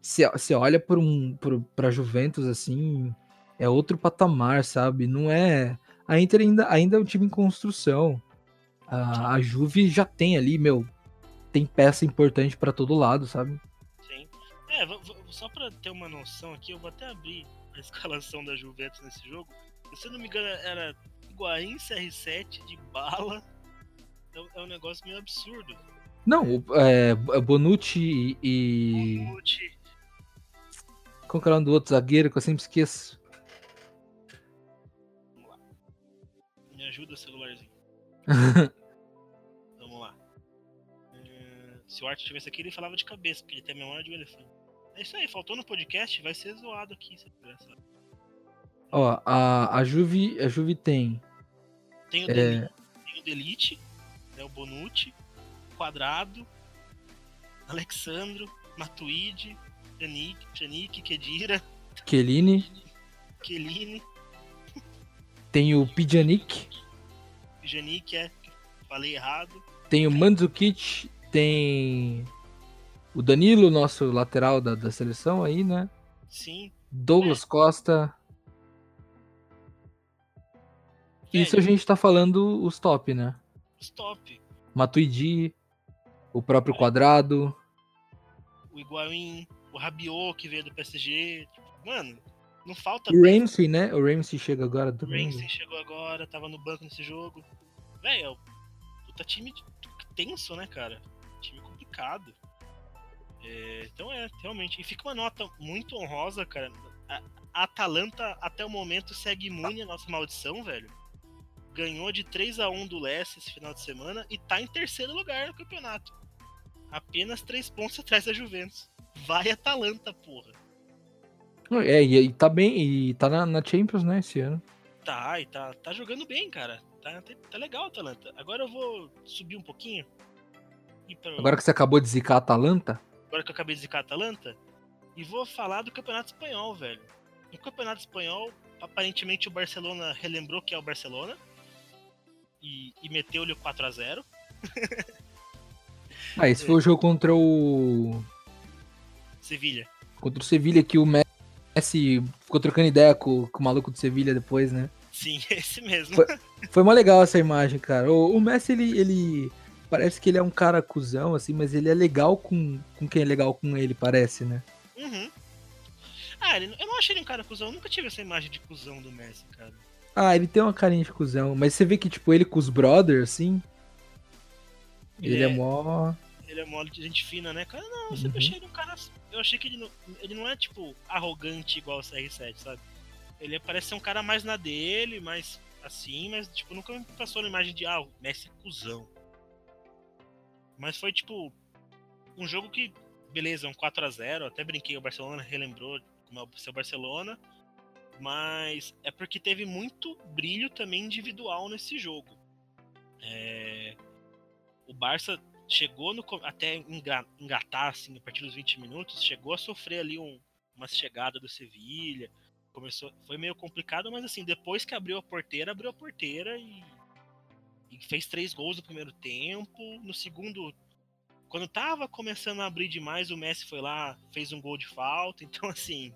você olha para um, para Juventus assim, é outro patamar, sabe? Não é. A Inter ainda, ainda é um time em construção. A, a Juve já tem ali, meu, tem peça importante para todo lado, sabe? Sim. É, só para ter uma noção aqui, eu vou até abrir a <laughs> escalação da Juventus nesse jogo. Se eu não me engano, era Higuaín, CR7 de bala. É, é um negócio meio absurdo. Não, é, Bonucci e. Bonucci, qual que é o nome do outro zagueiro que eu sempre esqueço? Vamos lá. Me ajuda, celularzinho. <laughs> Vamos lá. Uh, se o Art tivesse aqui, ele falava de cabeça, porque ele tem a memória de um elefante. É isso aí, faltou no podcast, vai ser zoado aqui, se engraçado. Ó, a, a Juve, a Juve tem. Tem o, é... Delite, tem o Delite, né, o Bonucci, Quadrado, Alexandro, Matuidi, Janik, Janik, Kedira, Kelini. Keline, Tem o Pidjanik. Janik, é. Falei errado. Tem o Mandzukic. Tem o Danilo, nosso lateral da, da seleção aí, né? Sim. Douglas Costa. Isso a Velho, gente tá falando os top, né? Stop. Matuidi, o próprio Quadrado. O Higuaín, o Rabiot que veio do PSG. Mano, não falta O Ramsey, né? O Ramsey chega agora O. Ramsey chegou agora, tava no banco nesse jogo. Velho, é o puta time tenso, né, cara? Time complicado. É, então é, realmente. E fica uma nota muito honrosa, cara. A, a Atalanta, até o momento, segue imune à nossa maldição, velho. Ganhou de 3 a 1 do Leicester esse final de semana e tá em terceiro lugar no campeonato. Apenas 3 pontos atrás da Juventus. Vai Atalanta, porra. É, e, e tá bem, e tá na, na Champions, né, esse ano. Tá, e tá, tá jogando bem, cara. Tá, tá, tá legal, Atalanta. Agora eu vou subir um pouquinho. Pra, Agora que você acabou de zicar a Atalanta, agora que eu acabei de zicar a Atalanta. E vou falar do Campeonato Espanhol, velho. No Campeonato Espanhol, aparentemente o Barcelona relembrou que é o Barcelona. E, e meteu-lhe o 4x0. <laughs> ah, esse foi o jogo contra o Sevilha. contra o Sevilha que o Messi ficou trocando ideia com, com o maluco do Sevilha depois, né? Sim, <laughs> esse mesmo. Foi- Foi mó legal essa imagem, cara. O, o Messi, ele, ele. Parece que ele é um cara cuzão, assim, mas ele é legal com, com quem é legal com ele, parece, né? Uhum. Ah, ele, eu não achei ele um cara cuzão. Eu nunca tive essa imagem de cuzão do Messi, cara. Ah, ele tem uma carinha de cuzão, mas você vê que, tipo, ele com os brothers, assim. Ele, é, mó. ele é mole de gente fina, né, cara? Não, eu sempre Uhum. achei ele um cara. Eu achei que ele não, ele não é, tipo, arrogante igual o CR7, sabe? Ele parece ser um cara mais na dele, mais assim, mas, tipo, nunca me passou na imagem de, ah, o Messi é cuzão. Mas foi, tipo, um jogo que, beleza, um 4x0, até brinquei, o Barcelona relembrou como é o seu Barcelona, mas é porque teve muito brilho também individual nesse jogo. É, O Barça chegou no, até enga- engatar assim, a partir dos 20 minutos, chegou a sofrer ali um, uma chegada do Sevilha. Começou, foi meio complicado, mas assim, depois que abriu a porteira, abriu a porteira e, e fez três gols no primeiro tempo. No segundo, quando tava começando a abrir demais, o Messi foi lá, fez um gol de falta. Então, assim,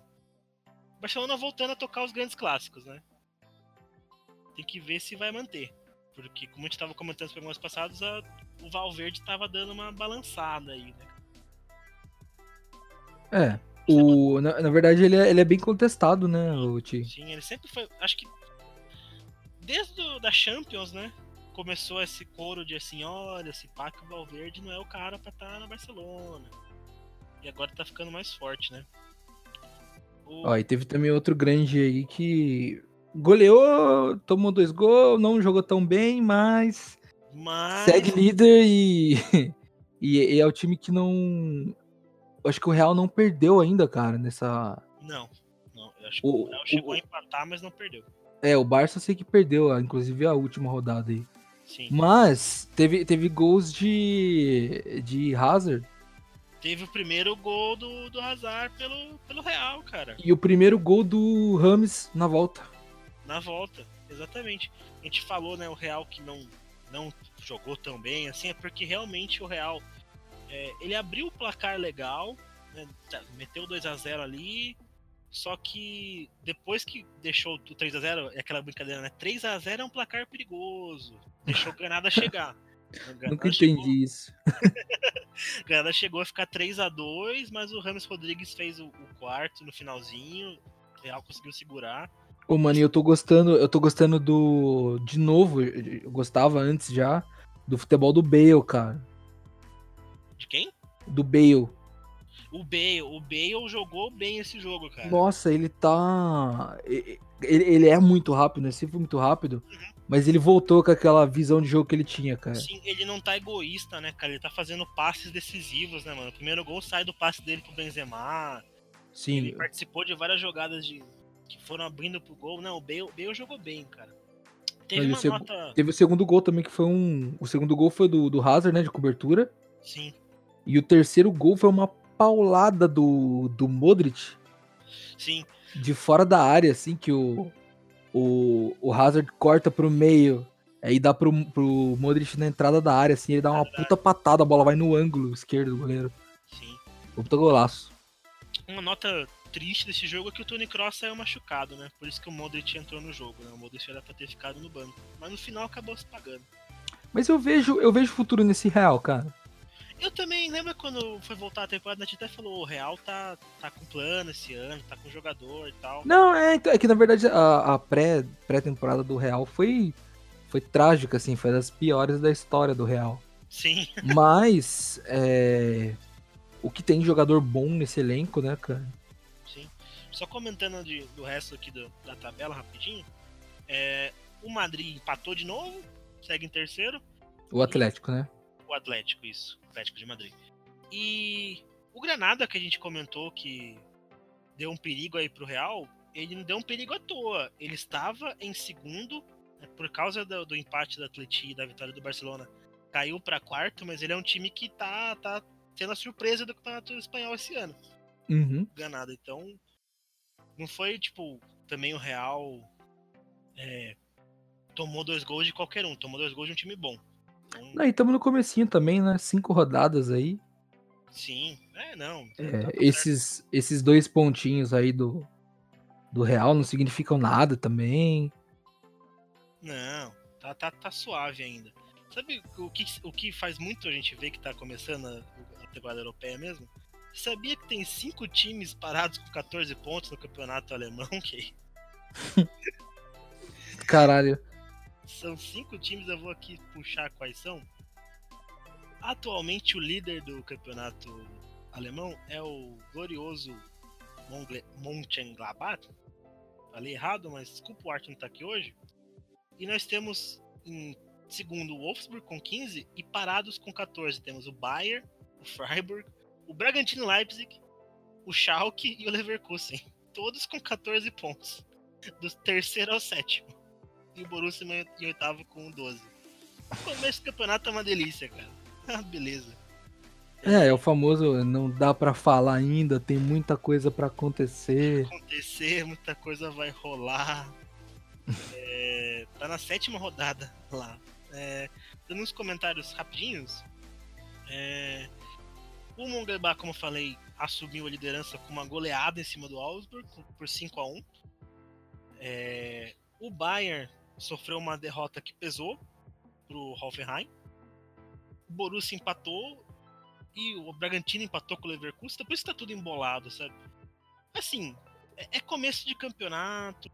Barcelona voltando a tocar os grandes clássicos, né? Tem que ver se vai manter. Porque, como a gente estava comentando nos programas passados, a- o Valverde tava dando uma balançada aí, né? É. O, na, na verdade, ele é, ele é bem contestado, né, o Ti? Sim, ele sempre foi. Acho que. Desde o, da Champions, né? Começou esse coro de assim: olha, esse pá que o Valverde não é o cara pra estar na Barcelona. E agora tá ficando mais forte, né? Ó, e teve também outro grande aí que goleou, tomou dois gols, não jogou tão bem, mas mas. segue líder e, <laughs> e, e é o time que não. Acho que o Real não perdeu ainda, cara, nessa. Não, não. Eu acho que O- o Real chegou o- a empatar, mas não perdeu. É, o Barça eu sei que perdeu, ah, inclusive a última rodada aí. Sim. Mas teve, teve gols de, de Hazard. Teve o primeiro gol do, do Hazard pelo, pelo Real, cara. E o primeiro gol do Rames na volta. Na volta, exatamente. A gente falou, né, o Real que não, não jogou tão bem, assim, é porque realmente o Real é, ele abriu o placar legal, né, tá, meteu 2 a 0 ali, só que depois que deixou o 3 a 0 é aquela brincadeira, né? 3 a 0 é um placar perigoso. Deixou o Granada <laughs> chegar. Nunca chegou- entendi isso. <laughs> o Granada chegou a ficar 3 a 2 mas o Ramos Rodrigues fez o, o quarto no finalzinho. O Real conseguiu segurar. Ô, mano, eu tô gostando, eu tô gostando do. De novo, eu gostava antes já, do futebol do Bale, cara. De quem? Do Bale. O Bale. O Bale jogou bem esse jogo, cara. Nossa, ele tá. Ele, ele é muito rápido, né? Sempre foi muito rápido. Mas ele voltou com aquela visão de jogo que ele tinha, cara. Sim, ele não tá egoísta, né, cara? Ele tá fazendo passes decisivos, né, mano? O primeiro gol sai do passe dele pro Benzema. Sim. Ele participou de várias jogadas de que foram abrindo pro gol. Não, o Bale, Bale jogou bem, cara. Teve Mas uma nota. Teve o segundo gol também, que foi um. O segundo gol foi do, do Hazard, né? De cobertura. Sim. E o terceiro gol foi uma paulada do, do Modric. Sim. De fora da área, assim, que o, o, o Hazard corta pro meio. Aí dá pro, pro Modric na entrada da área, assim, ele dá uma puta patada, a bola vai no ângulo esquerdo do goleiro. Sim. Puta golaço. Uma nota triste desse jogo é que o Tony Cross saiu machucado, né? Por isso que o Modric entrou no jogo, né? O Modric era pra ter ficado no banco. Mas no final acabou se pagando. Mas eu vejo, eu vejo futuro nesse Real, cara. Eu também, lembra quando foi voltar a temporada, a gente até falou, o Real tá, tá com plano esse ano, tá com jogador e tal. Não, é, é que na verdade a, a pré, pré-temporada do Real foi, foi trágica, assim, foi das piores da história do Real. Sim. <laughs> Mas é, o que tem de jogador bom nesse elenco, né, cara? Sim. Só comentando de, do resto aqui do, da tabela rapidinho, é, o Madrid empatou de novo, segue em terceiro. O Atlético, né? O Atlético, isso. Atlético de Madrid. E o Granada, que a gente comentou que deu um perigo aí pro Real, ele não deu um perigo à toa. Ele estava em segundo, né, por causa do, do empate da Atleti e da vitória do Barcelona. Caiu para quarto, mas ele é um time que tá, tá tendo a surpresa do campeonato espanhol esse ano. Uhum. Granada. Então, não foi tipo também o Real é, tomou dois gols de qualquer um, tomou dois gols de um time bom. Não, e estamos no comecinho também, né? Cinco rodadas aí. sim, é, não. tá É, certo. esses, esses dois pontinhos aí do, do Real não significam nada também. Não, tá, tá, tá suave ainda. Sabe o que, o que faz muito a gente ver que tá começando a, a temporada europeia mesmo? Sabia que tem cinco times parados com 14 pontos no campeonato alemão? <laughs> Que Caralho. São cinco times, eu vou aqui puxar quais são. Atualmente o líder do campeonato alemão é o glorioso Mönchengladbach. Falei errado, mas desculpa o Art não tá aqui hoje. E nós temos em segundo o Wolfsburg com 15 e parados com 14 temos o Bayern, o Freiburg, o Bragantino Leipzig, o Schalke e o Leverkusen. Todos com 14 pontos. Do terceiro ao sétimo. E o Borussia em oitavo com 12. O começo do campeonato é uma delícia, cara. <laughs> Ah, beleza. É, é o famoso não dá pra falar ainda, tem muita coisa pra acontecer. acontecer, muita coisa vai rolar. <laughs> É, tá na sétima rodada lá. É, dando uns comentários rapidinhos. É, o Mongelbach, como eu falei, assumiu a liderança com uma goleada em cima do Augsburg por 5 a 1 É, O Bayern sofreu uma derrota que pesou pro Hoffenheim. O Borussia empatou e o Bragantino empatou com o Leverkusen. Por isso tá tudo embolado, sabe? Assim, é, é começo de campeonato.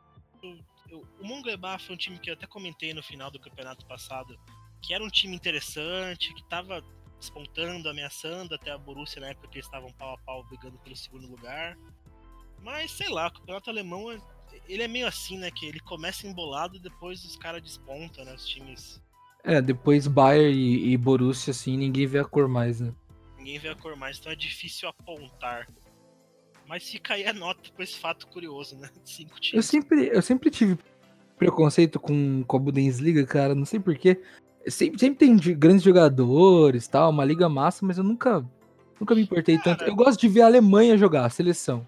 Eu- o Mongelbach foi um time que eu até comentei no final do campeonato passado, que era um time interessante, que tava despontando, ameaçando até a Borussia na época que eles estavam pau a pau brigando pelo segundo lugar. Mas sei lá, o campeonato alemão é- ele é meio assim, né? Que ele começa embolado e depois os caras despontam, né? Os times. É, depois Bayern e, e Borussia, assim, ninguém vê a cor mais, né? Ninguém vê a cor mais, então é difícil apontar. Mas fica aí a nota com esse fato curioso, né? Cinco Eu times. sempre, eu sempre tive preconceito com, com a Bundesliga, cara, não sei porquê. Sempre, sempre tem de- grandes jogadores, tal, uma liga massa, mas eu nunca, nunca me importei tanto. Cara. Eu gosto de ver a Alemanha jogar, a seleção.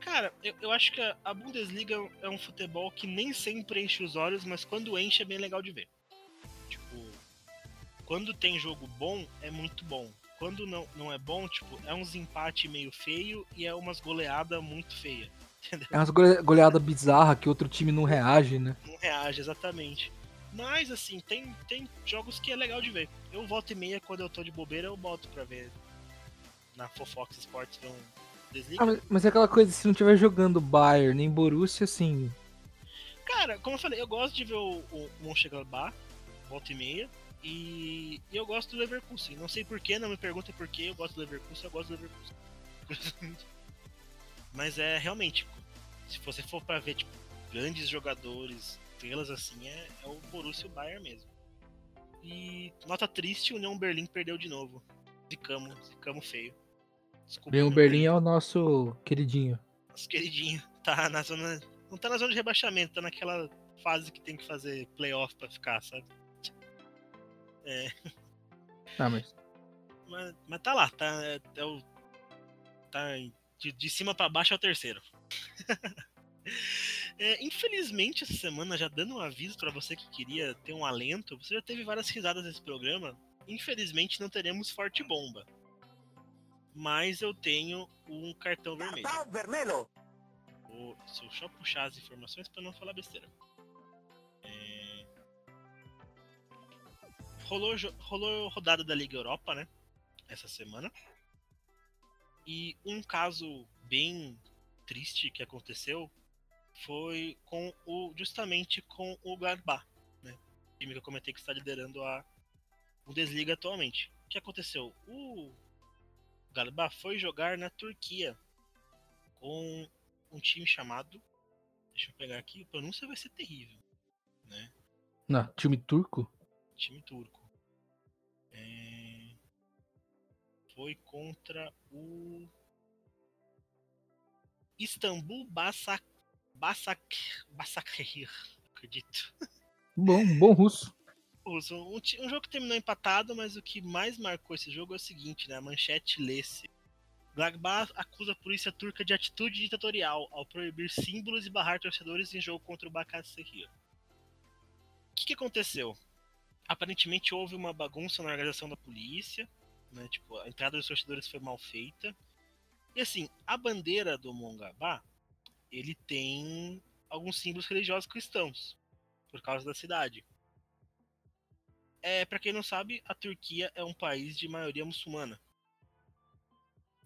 Cara, eu, eu acho que a- Bundesliga é um futebol que nem sempre enche os olhos, mas quando enche é bem legal de ver. Tipo, quando tem jogo bom, é muito bom. Quando não, não é bom, tipo, é uns empate meio feio e é umas goleadas muito feia. <laughs> É umas gole- goleadas bizarras que outro time não reage, né? Não reage exatamente. Mas assim, tem, tem jogos que é legal de ver. Eu volto e meia, quando eu tô de bobeira, eu boto pra ver na Fofox Sports ver um Bundesliga. Ah, mas, é aquela coisa, se não tiver jogando Bayern nem Borussia, assim. Cara, como eu falei, eu gosto de ver o, o Mönchengladbach, volta e meia, e, eu gosto do Leverkusen. Não sei porquê, não me pergunta porquê, eu gosto do Leverkusen, eu gosto do Leverkusen. <laughs> Mas é realmente, se você for pra ver tipo, grandes jogadores, estrelas assim, é, é o Borussia e o Bayern mesmo. E nota triste, o União Berlim perdeu de novo. Zicamos, zicamos feio. Desculpa, Bem, o União Berlim é o nosso queridinho. nosso queridinho. Tá na zona. Não tá na zona de rebaixamento, tá naquela fase que tem que fazer playoff pra ficar, sabe? Ah, mas. mas, mas tá lá, tá, é, é o, tá de, de cima para baixo é o terceiro. <laughs> é, infelizmente, essa semana, já dando um aviso para você que queria ter um alento, você já teve várias risadas nesse programa. Infelizmente, não teremos Forte Bomba. Mas eu tenho um cartão vermelho. Cartão vermelho! Vou só puxar as informações para não falar besteira. É... Rolou, rolou rodada da Liga Europa, né? Essa semana. E um caso bem triste que aconteceu foi com o justamente com o Garbá, né? O time que eu comentei que está liderando a o Desliga atualmente. O que aconteceu? O Garbá foi jogar na Turquia com um time chamado. Deixa eu pegar aqui, a pronúncia vai ser terrível. Né? Não, time turco? Time turco. É... Foi contra o Istambul Basak Basak Basakir, acredito. Bom, bom russo. Russo. Um, um, jogo que terminou empatado, mas o que mais marcou esse jogo é o seguinte, né? A manchete lê-se. Gladbach acusa a polícia turca de atitude ditatorial ao proibir símbolos e barrar torcedores em jogo contra o Bakarsehir. O que, que aconteceu? Aparentemente houve uma bagunça na organização da polícia, né? Tipo, a entrada dos torcedores foi mal feita. E assim, a bandeira do Mongabá, ele tem alguns símbolos religiosos cristãos, por causa da cidade. É, para quem não sabe, a Turquia é um país de maioria muçulmana.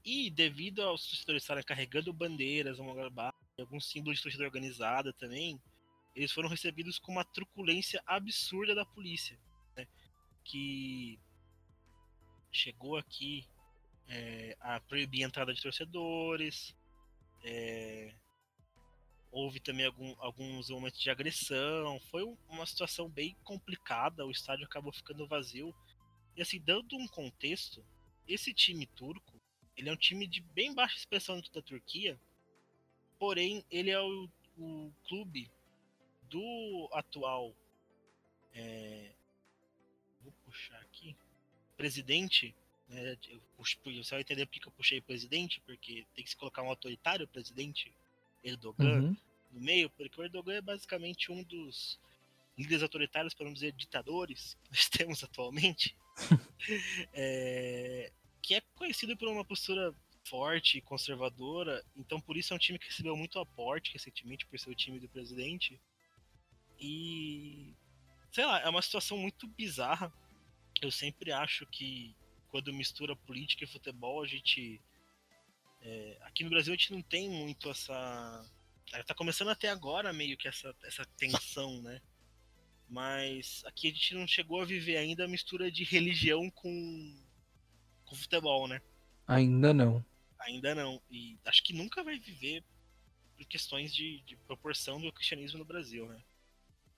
E devido aos torcedores estarem carregando bandeiras, alguns símbolos de torcida organizada também, eles foram recebidos com uma truculência absurda da polícia, né? que chegou aqui é, a proibir a entrada de torcedores, é, houve também algum, alguns momentos de agressão, foi uma situação bem complicada, o estádio acabou ficando vazio. E assim, dando um contexto, esse time turco ele é um time de bem baixa expressão da Turquia, porém ele é o, o clube do atual. É, vou puxar aqui. Presidente. Né, você vai entender porque eu puxei presidente, porque tem que se colocar um autoritário presidente, Erdogan, uhum. no meio, porque o Erdogan é basicamente um dos líderes autoritários, para não dizer ditadores, <laughs> que nós temos atualmente. <laughs> é, que é conhecido por uma postura forte e conservadora, então por isso é um time que recebeu muito aporte recentemente por ser o time do presidente. E sei lá, é uma situação muito bizarra. Eu sempre acho que quando mistura política e futebol, a gente é, aqui no Brasil a gente não tem muito essa é, tá começando até agora meio que essa, essa tensão, né? Mas aqui a gente não chegou a viver ainda a mistura de religião com com futebol, né? Ainda não. Ainda não. E acho que nunca vai viver por questões de, de proporção do cristianismo no Brasil, né?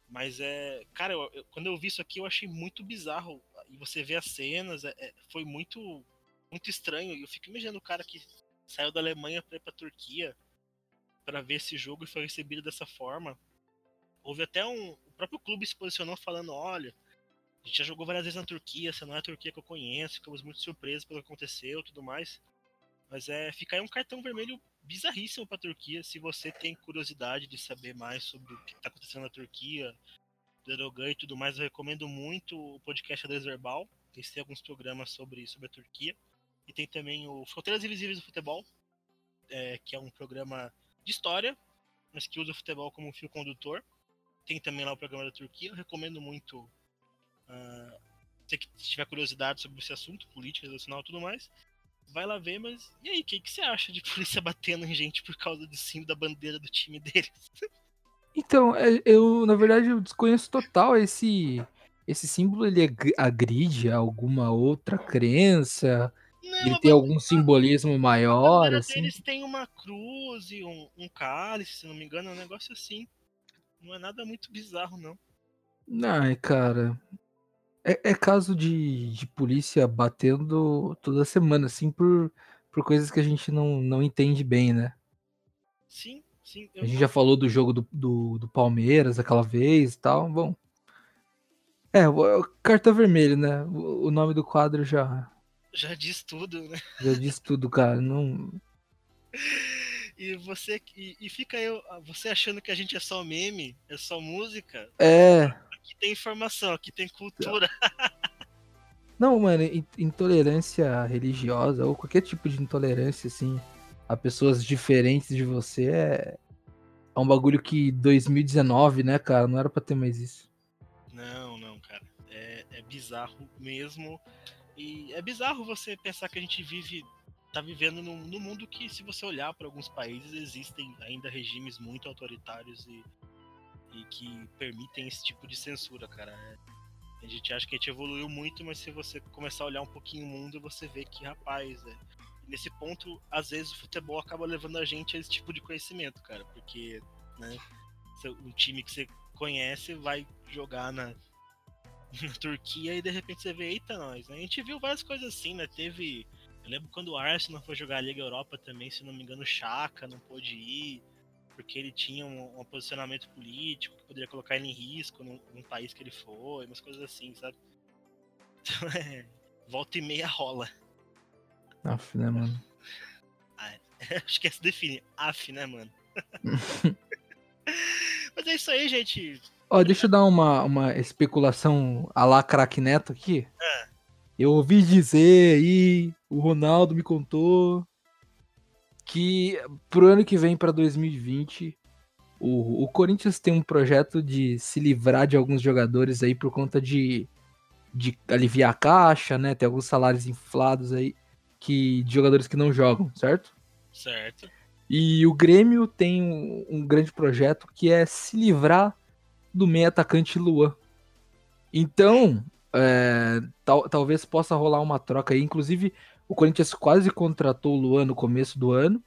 Mas é. Cara, eu, eu, quando eu vi isso aqui, eu achei muito bizarro. E você vê as cenas, é, é, foi muito, muito estranho. E eu fico imaginando o cara que saiu da Alemanha para ir pra Turquia para ver esse jogo e foi recebido dessa forma. Houve até um. O próprio clube se posicionou falando: olha, a gente já jogou várias vezes na Turquia, essa não é a Turquia que eu conheço, ficamos muito surpresos pelo que aconteceu tudo mais. Mas é, fica aí um cartão vermelho bizarríssimo para a Turquia. Se você tem curiosidade de saber mais sobre o que está acontecendo na Turquia, do Erdogan e tudo mais, eu recomendo muito o podcast Adres Verbal. Eles têm alguns programas sobre, sobre a Turquia. E tem também o Fronteiras Invisíveis do Futebol, é, que é um programa de história, mas que usa o futebol como fio condutor. Tem também lá o programa da Turquia. Eu recomendo muito Uh, que tiver curiosidade sobre esse assunto, política, nacional e tudo mais, vai lá ver, mas e aí, o que, que você acha de <laughs> polícia batendo em gente por causa do símbolo da bandeira do time deles? <laughs> Então, é, eu, na verdade, eu desconheço total esse. Esse símbolo ele agride alguma outra crença? Não, ele tem algum simbolismo maior? Assim? Eles têm uma cruz e um, um cálice, se não me engano, é um negócio assim. Não é nada muito bizarro, não. Ai, cara. É, é caso de, de polícia batendo toda semana, assim, por, por coisas que a gente não, não entende bem, né? Sim, sim. A gente já falou do jogo do, do, do Palmeiras aquela vez e tal. Bom. É, carta vermelha, né? O nome do quadro já, Já diz tudo, né? Já diz tudo, cara. Não. <laughs> E você e, e fica eu, você achando que a gente é só meme, é só música. É. Aqui tem informação, aqui tem cultura. <laughs> Não, mano, in- intolerância religiosa ou qualquer tipo de intolerância, assim, a pessoas diferentes de você é, é um bagulho que 2019, né, cara? Não era pra ter mais isso. Não, não, cara. É, é bizarro mesmo. E é bizarro você pensar que a gente vive. tá vivendo num, num mundo que, se você olhar para alguns países, existem ainda regimes muito autoritários e, e que permitem esse tipo de censura, cara. É, a gente acha que a gente evoluiu muito, mas se você começar a olhar um pouquinho o mundo, você vê que, rapaz, é, nesse ponto, às vezes o futebol acaba levando a gente a esse tipo de conhecimento, cara. Porque, né, um time que você conhece vai jogar na, na <laughs> Turquia e de repente você vê, eita, nós. né? A gente viu várias coisas assim, né? Teve. Eu lembro quando o Arsenal foi jogar a Liga Europa também, se não me engano, o Chaka não pôde ir, porque ele tinha um, um posicionamento político que poderia colocar ele em risco num, num país que ele foi, umas coisas assim, sabe? Então <laughs> é. Volta e meia rola. Aff, né, mano? Acho que é se define. Af, né, mano? <laughs> Mas é isso aí, gente. Ó, deixa eu dar uma, uma especulação a lá craque Neto aqui. Eu ouvi dizer aí, o Ronaldo me contou que pro ano que vem, pra 2020, o, o Corinthians tem um projeto de se livrar de alguns jogadores aí por conta de, de aliviar a caixa, né? Tem alguns salários inflados aí que, de jogadores que não jogam, certo? Certo. E o Grêmio tem um, um grande projeto que é se livrar do meio atacante Luan. Então, é, tal- talvez possa rolar uma troca aí. Inclusive, o Corinthians quase contratou o Luan no começo do ano.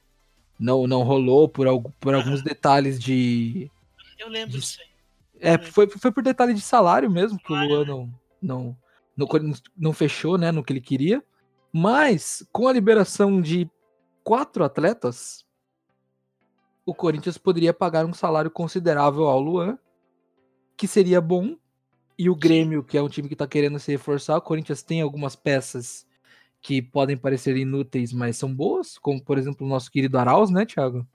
Não, não rolou por, por alguns detalhes de. Eu lembro disso aí. É, foi, foi por detalhe de salário mesmo, que o Luan não, não, não, não fechou né, no que ele queria. Mas, com a liberação de quatro atletas, o Corinthians poderia pagar um salário considerável ao Luan, que seria bom. E o Grêmio, que é um time que tá querendo se reforçar, o Corinthians tem algumas peças que podem parecer inúteis, mas são boas, como por exemplo o nosso querido Arauz, né, Thiago?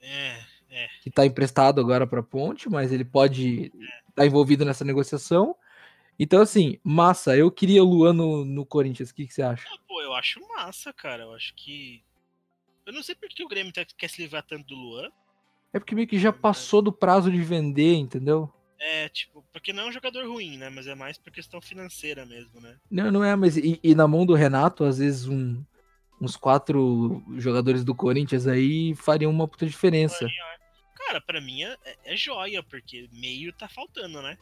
É, é. que tá emprestado agora pra Ponte, mas ele pode estar envolvido nessa negociação. Então, assim, massa, eu queria o Luan no, no Corinthians, o que, que você acha? Ah, pô, eu acho massa, cara. Eu acho que. Eu não sei por que o Grêmio tá- quer se livrar tanto do Luan. É porque meio que já passou do prazo de vender, entendeu? É, tipo, porque não é um jogador ruim, né? Mas é mais por questão financeira mesmo, né? Não, não é, mas e, e na mão do Renato, às vezes um- uns quatro jogadores do Corinthians aí fariam uma puta diferença. Cara, pra mim é, é joia, porque meio tá faltando, né?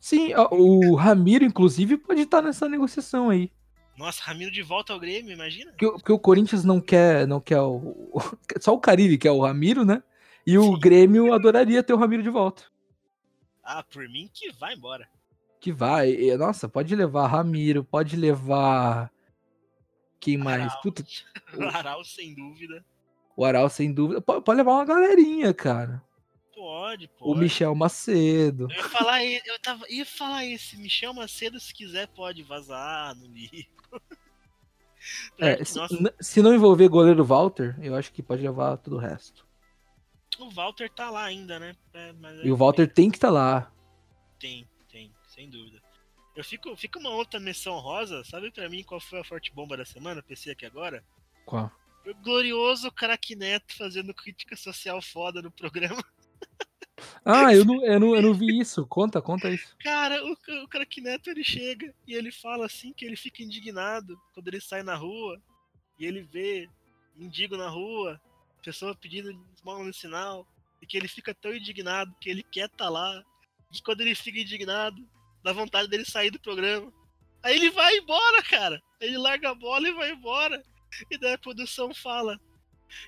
Sim, o Ramiro, inclusive, pode estar nessa negociação aí. Nossa, Ramiro de volta ao Grêmio, imagina? Porque, o- Corinthians não quer, não quer o, o- <laughs> Só o Caribe quer o Ramiro, né? E o Sim. Grêmio adoraria ter o Ramiro de volta. Ah, por mim que vai embora. Que vai. Nossa, pode levar Ramiro, pode levar. Quem mais? Arauz. Puta, <laughs> O Arauz, sem dúvida. o Aral, sem dúvida. Pode, pode levar uma galerinha, cara. Pode, O pode. Michel Macedo. Eu ia falar, eu tava, ia falar esse Michel Macedo, se quiser, pode vazar no livro. <laughs> É, se, se não envolver goleiro Walter, eu acho que pode levar tudo o resto. O Walter tá lá ainda, né? É, E o Walter tem que estar lá. Tem, tem, sem dúvida. Eu fico, fica uma outra menção rosa, sabe pra mim qual foi a forte bomba da semana? Pensei aqui agora. Qual? O glorioso craque Neto fazendo crítica social foda no programa. <laughs> Ah, eu não, eu, não, eu não vi isso. Conta, conta isso. Cara, o, o craque Neto ele chega e ele fala assim que ele fica indignado quando ele sai na rua e ele vê mendigo na rua, pessoa pedindo esmola no sinal, e que ele fica tão indignado que ele quer estar lá. E quando ele fica indignado, dá vontade dele sair do programa. Aí ele vai embora, cara. Ele larga a bola e vai embora. E daí a produção fala.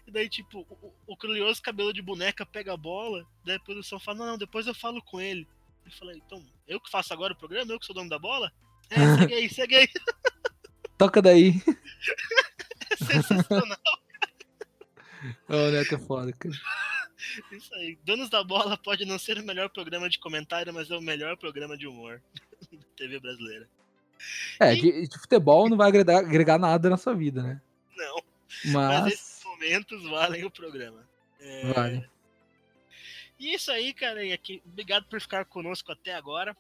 E daí, tipo, o, o curioso cabelo de boneca pega a bola. Daí a produção fala: Não, não, depois eu falo com ele. Eu falei: Então, eu que faço agora o programa? Eu que sou dono da bola? É, <laughs> segue aí, segue aí. Toca daí. <laughs> É sensacional. Ô, o Neto é foda, cara. <laughs> Isso aí. Donos da Bola pode não ser o melhor programa de comentário, mas é o melhor programa de humor <laughs> da TV brasileira. É, de, de futebol não vai agregar, agregar nada na sua vida, né? Não. Mas. Mas esses momentos valem o programa. É, Vale. E isso aí, cara. E aqui, obrigado por ficar conosco até agora.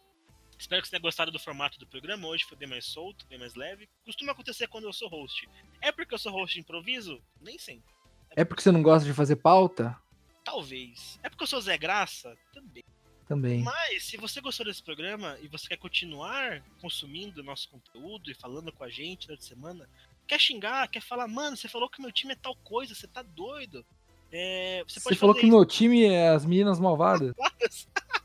Espero que você tenha gostado do formato do programa. Hoje foi bem mais solto, bem mais leve. Costuma acontecer quando eu sou host. É porque eu sou host de improviso? Nem sempre. É porque você não gosta de fazer pauta? Talvez. É porque eu sou Zé Graça? Também. Também. Mas, se você gostou desse programa e você quer continuar consumindo nosso conteúdo e falando com a gente durante a semana, quer xingar, quer falar, mano, você falou que meu time é tal coisa, você tá doido. É, você Você falou que meu time é as meninas malvadas. isso. <laughs>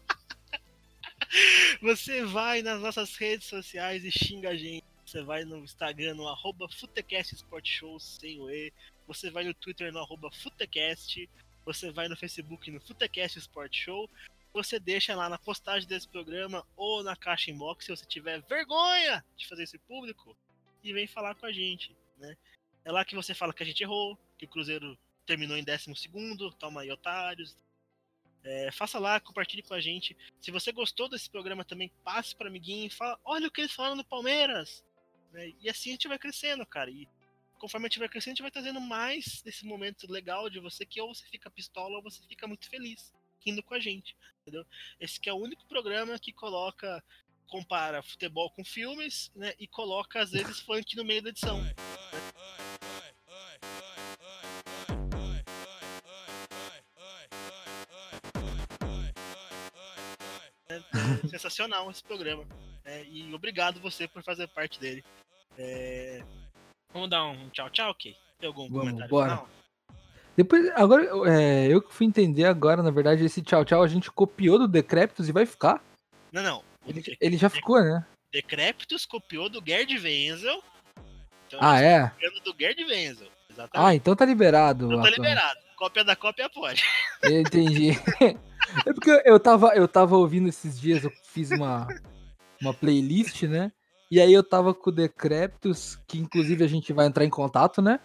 Você vai nas nossas redes sociais e xinga a gente. Você vai no Instagram, no arroba Futecast Sport Show, sem o E. Você vai no Twitter, no arroba Futecast. Você vai no Facebook, no Futecast Sport Show. Você deixa lá na postagem desse programa ou na caixa inbox se você tiver vergonha de fazer isso público e vem falar com a gente, né? É lá que você fala que a gente errou, que o Cruzeiro terminou em 12 segundo, toma aí otários. É, faça lá, compartilhe com a gente. Se você gostou desse programa também, passe para amiguinho e fala, olha o que eles falaram no Palmeiras. né? E assim a gente vai crescendo, cara. E conforme a gente vai crescendo, a gente vai trazendo mais desse momento legal de você que ou você fica pistola ou você fica muito feliz rindo com a gente, entendeu? Esse que é o único programa que coloca compara futebol com filmes, né, e coloca às vezes funk no meio da edição. É sensacional esse programa. né, e obrigado você por fazer parte dele. É, Vamos dar um tchau, tchau, ok? Tem algum Vamos, comentário bora. final? Depois, agora, é, eu que fui entender agora, na verdade, esse tchau tchau a gente copiou do Decréptos e vai ficar. Não, não. Ele, ele já ficou, né? Decréptus copiou do Gerd Wenzel. Então, Ah, é? do Gerd Wenzel. Exatamente. Ah, então tá liberado. Não tá liberado. Cópia da cópia pode. <laughs> Eu entendi. <laughs> É porque eu tava, eu tava ouvindo esses dias, eu fiz uma, uma playlist, né? E aí eu tava com o Decréptos, que inclusive a gente vai entrar em contato, né?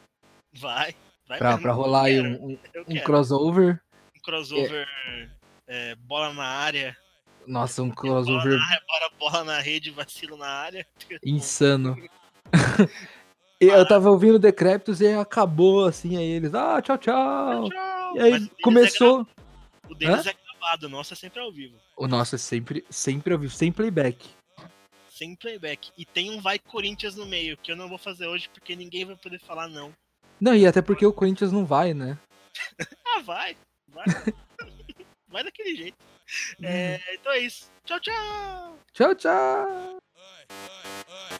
Vai. vai Pra, pra rolar aí um, um- um crossover. Um crossover. é, bola na área. Nossa, um Bola crossover na área, bora bola na rede, vacilo na área. insano. <laughs> Eu tava ouvindo o Decréptos e aí acabou assim, aí eles, ah, tchau, tchau. Tchau. E aí Mas é começou. gra- o deles é gravado, o nosso é sempre ao vivo. O nosso é sempre, sempre ao vivo, sem playback. Sem playback. E tem um Vai Corinthians no meio, que eu não vou fazer hoje porque ninguém vai poder falar não. Não, e até porque o Corinthians não vai, né? <laughs> Ah, vai. Vai. <laughs> vai daquele jeito. É, então é isso. Tchau, tchau. Tchau, tchau. Please,